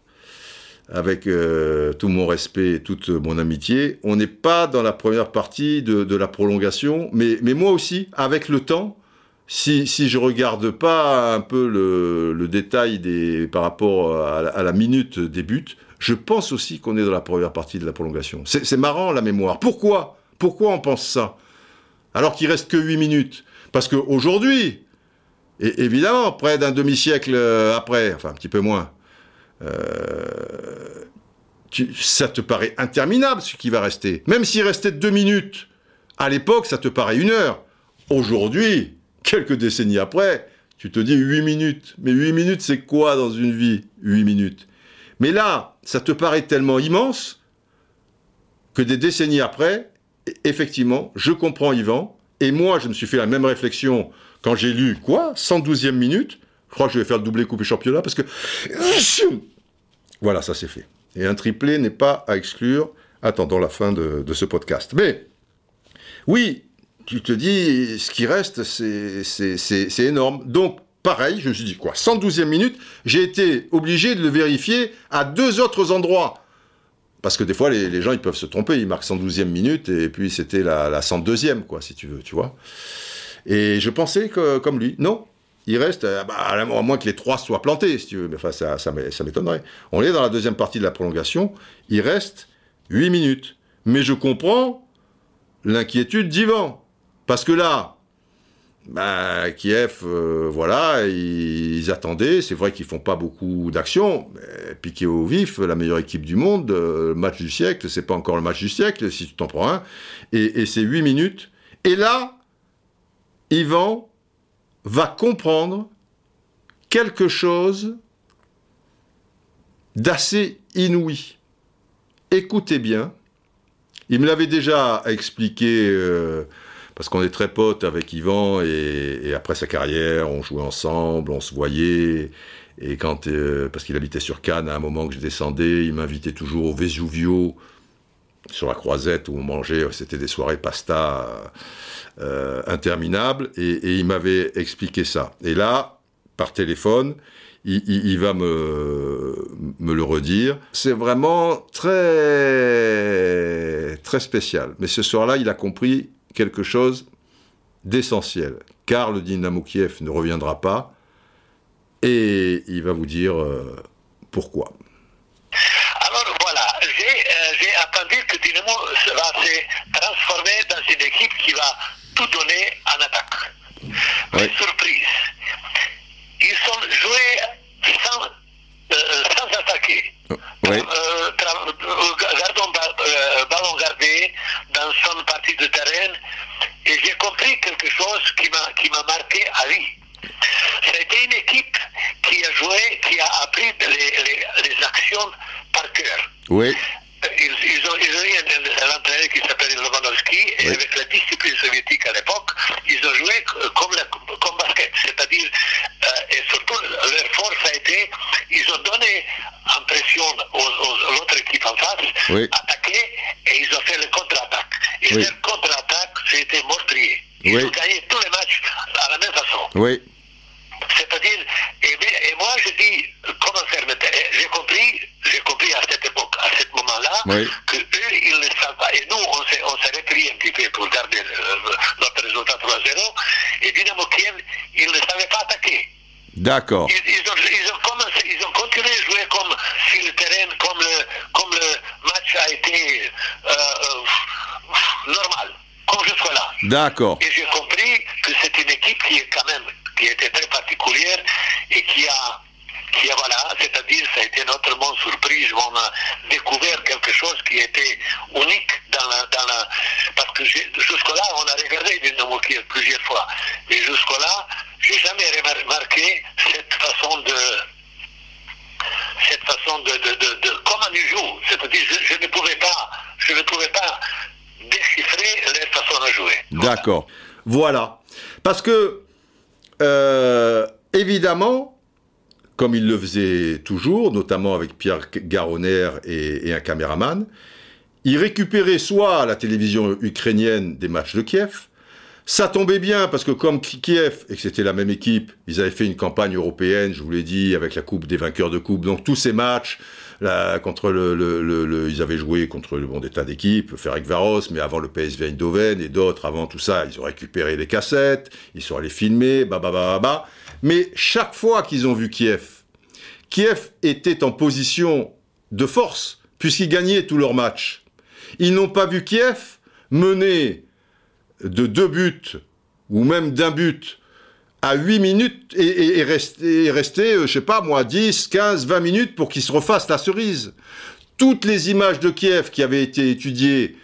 Avec euh, tout mon respect et toute mon amitié, on n'est pas dans la première partie de, la prolongation, mais, mais, moi aussi, avec le temps, si, si je regarde pas un peu le, détail des, par rapport à la minute des buts, je pense aussi qu'on est dans la première partie de la prolongation. C'est marrant la mémoire. Pourquoi? Pourquoi on pense ça? Alors qu'il reste que 8 minutes. Parce qu'aujourd'hui, et évidemment, près d'un demi-siècle euh, après, enfin un petit peu moins, euh, ça te paraît interminable ce qui va rester. Même s'il restait deux minutes, à l'époque, ça te paraît une heure. Aujourd'hui, quelques décennies après, tu te dis 8 minutes. Mais 8 minutes, c'est quoi dans une vie? 8 minutes mais là, ça te paraît tellement immense que des décennies après, effectivement, je comprends Yvan, et moi, je me suis fait la même réflexion quand j'ai lu, quoi, 112e minute, je crois que je vais faire le doublé coupe championnat, parce que... Voilà, ça c'est fait. Et un triplé n'est pas à exclure, attendant la fin de, de ce podcast. Mais, oui, tu te dis, ce qui reste, c'est énorme. Donc, pareil, je me suis dit quoi 112e minute, j'ai été obligé de le vérifier à deux autres endroits. Parce que des fois, les, gens, ils peuvent se tromper. Ils marquent 112e minute et puis c'était la, la 102e, quoi, si tu veux, tu vois. Et je pensais que, comme lui, non, il reste, euh, bah, à moins que les trois soient plantés, si tu veux. Mais enfin, ça, ça, ça m'étonnerait. On est dans la deuxième partie de la prolongation. Il reste 8 minutes. Mais je comprends l'inquiétude d'Ivan. Parce que là, bah, Kiev, euh, voilà, ils, attendaient. C'est vrai qu'ils font pas beaucoup d'actions. Piqué au vif, la meilleure équipe du monde, euh, le match du siècle, c'est pas encore le match du siècle, si tu t'en prends un. Et, c'est 8 minutes. Et là, Ivan va comprendre quelque chose d'assez inouï. Écoutez bien. Il me l'avait déjà expliqué. Euh, parce qu'on est très potes avec Yvan, et, après sa carrière, on jouait ensemble, on se voyait, et quand, euh, parce qu'il habitait sur Cannes, à un moment que je descendais, il m'invitait toujours au Vesuvio, sur la croisette, où on mangeait, c'était des soirées pasta euh, interminables, et, il m'avait expliqué ça. Et là, par téléphone, il, va me, me, le redire. C'est vraiment très, très spécial. Mais ce soir-là, il a compris quelque chose d'essentiel. Car le Dynamo Kiev ne reviendra pas. Et il va vous dire euh, pourquoi. Alors voilà, j'ai euh, attendu que Dynamo va se transformer dans une équipe qui va tout donner en attaque. Mais surprise, ils sont joués sans, sans attaquer. Oui. Euh, gardons euh, ballon gardé dans son partie de terrain et j'ai compris quelque chose qui m'a qui m'a marqué à vie. C'était une équipe qui a joué, qui a appris les, les, les actions par cœur. Oui ils, ils, ont, ils ont eu un, un entraîneur qui s'appelle Lovanovski, et oui. avec la discipline soviétique à l'époque, ils ont joué comme, la, comme basket. C'est-à-dire, euh, et surtout, leur force a été, ils ont donné impression aux, aux, l'autre équipe en face, oui. attaquer, et ils ont fait le contre-attaque. Et oui. leur contre-attaque, c'était meurtrier. Ils ont gagné tous les matchs à la même façon. Oui. C'est-à-dire, et, et, moi je dis, comment faire maintenant J'ai compris, j'ai compris à cette époque, à ce moment-là, oui. que eux, ils ne savent pas. Et nous, on s'est, on s'est repris un petit peu pour garder euh, notre résultat 3-0. Et Dynamo Kiev, ils ne savaient pas attaquer. D'accord. Ils, ils, ont, ils, ont commencé, ils ont continué à jouer comme sur le terrain, comme le, comme le match a été euh, euh, normal, comme jusque là. D'accord. Et j'ai compris que c'est une équipe qui est quand même qui était très particulière et qui a, qui a voilà, c'est-à-dire ça a été notre monde surprise, on a découvert quelque chose qui était unique dans la, dans parce que jusque-là, on a regardé Dynamo Kiev plusieurs fois, mais jusque-là, j'ai jamais remarqué cette façon de cette façon de, de, de, de comment ils jouent, c'est-à-dire je, ne pouvais pas, je ne pouvais pas déchiffrer leur façon de jouer. D'accord. Voilà. Parce que euh, évidemment, comme il le faisait toujours, notamment avec Pierre Garonner et, un caméraman, il récupérait soit la télévision ukrainienne des matchs de Kiev, ça tombait bien parce que comme Kiev, et que c'était la même équipe, ils avaient fait une campagne européenne, je vous l'ai dit, avec la Coupe des vainqueurs de Coupe, donc tous ces matchs, Là, contre le, ils avaient joué contre bon des tas d'équipes, Ferenc Varos, mais avant le PSV Eindhoven et d'autres avant tout ça, ils ont récupéré les cassettes, ils sont allés filmer, bah bah bah bah. bah. Mais chaque fois qu'ils ont vu Kiev, Kiev était en position de force puisqu'ils gagnaient tous leurs matchs. Ils n'ont pas vu Kiev mener de deux buts ou même d'un but à 8 minutes et, et, et rester, rester euh, sais pas moi, 10, 15, 20 minutes pour qu'il se refasse la cerise. Toutes les images de Kiev qui avaient été étudiées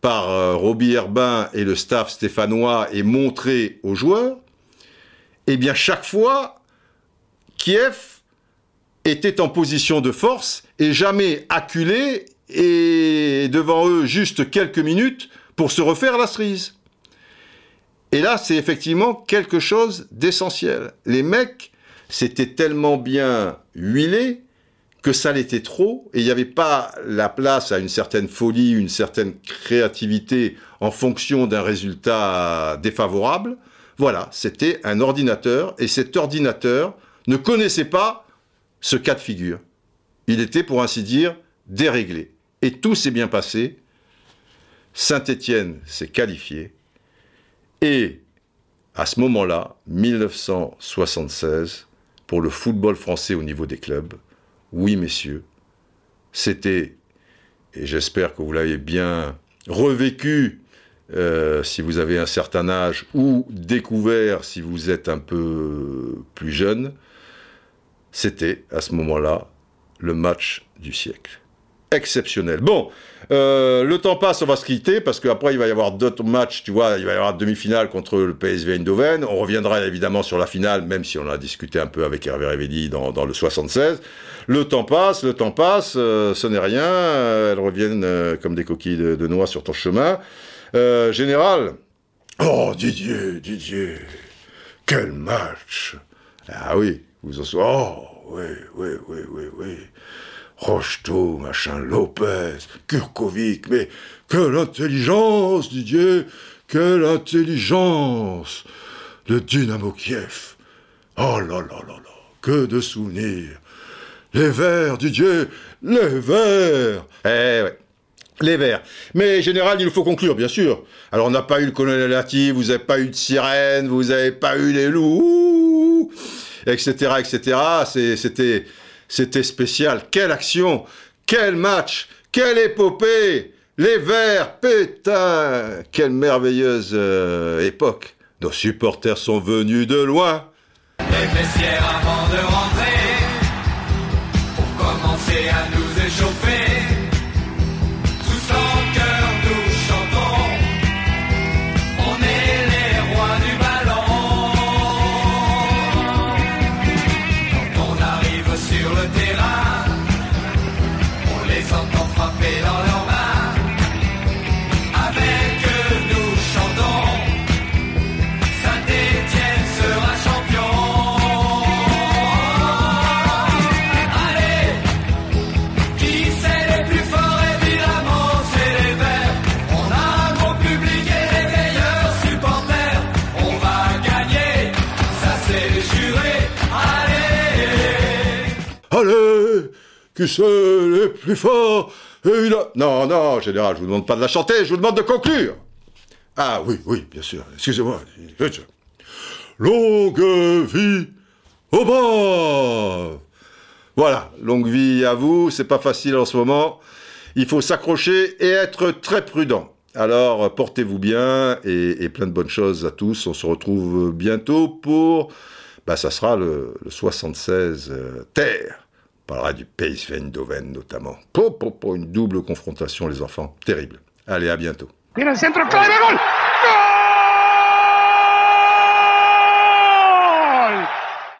par euh, Roby Herbin et le staff stéphanois et montrées aux joueurs, eh bien chaque fois, Kiev était en position de force et jamais acculé et devant eux juste quelques minutes pour se refaire la cerise. Et là, c'est effectivement quelque chose d'essentiel. Les mecs, c'était tellement bien huilé que ça l'était trop, et il n'y avait pas la place à une certaine folie, une certaine créativité en fonction d'un résultat défavorable. Voilà, c'était un ordinateur, et cet ordinateur ne connaissait pas ce cas de figure. Il était, pour ainsi dire, déréglé. Et tout s'est bien passé. Saint-Étienne s'est qualifié, et à ce moment-là, 1976, pour le football français au niveau des clubs, oui messieurs, c'était, et j'espère que vous l'avez bien revécu euh, si vous avez un certain âge ou découvert si vous êtes un peu plus jeune, c'était à ce moment-là le match du siècle exceptionnel. Bon, euh, le temps passe, on va se quitter parce qu'après il va y avoir d'autres matchs, tu vois, il va y avoir demi-finale contre le PSV Eindhoven. On reviendra évidemment sur la finale, même si on a discuté un peu avec Hervé Révelli dans, le 76. Le temps passe, le temps passe, euh, ce n'est rien, elles reviennent comme des coquilles de, noix sur ton chemin. Euh, général, Oh, Didier, Didier, quel match. Ah oui, vous en souvenez Oh, oui, oui, oui, oui, oui. Rocheteau, machin, Lopez, Kurkovic, mais quelle intelligence, Didier Quelle intelligence. Le Dynamo Kiev. Oh là là là là Que de souvenirs. Les Verts, Didier Les Verts. Eh ouais les Verts. Mais général, il nous faut conclure, bien sûr. Alors, on n'a pas eu le colonel Lati, vous n'avez pas eu de sirène, vous n'avez pas eu les loups, etc., etc. C'était, spécial. Quelle action Quel match Quelle épopée Les Verts, putain Quelle merveilleuse euh, époque Nos supporters sont venus de loin. Les avant de rentrer, Qui c'est les plus a- Non, non, général, je vous demande pas de la chanter, je vous demande de conclure Ah oui, oui, bien sûr, excusez-moi. Longue vie au bas Voilà, longue vie à vous, c'est pas facile en ce moment. Il faut s'accrocher et être très prudent. Alors, portez-vous bien et, plein de bonnes choses à tous. On se retrouve bientôt pour... Bah, ça sera le, le 76 euh, Terre. On parlera du Pays Eindhoven notamment. Pour, pour, une double confrontation, les enfants. Terrible. Allez, à bientôt.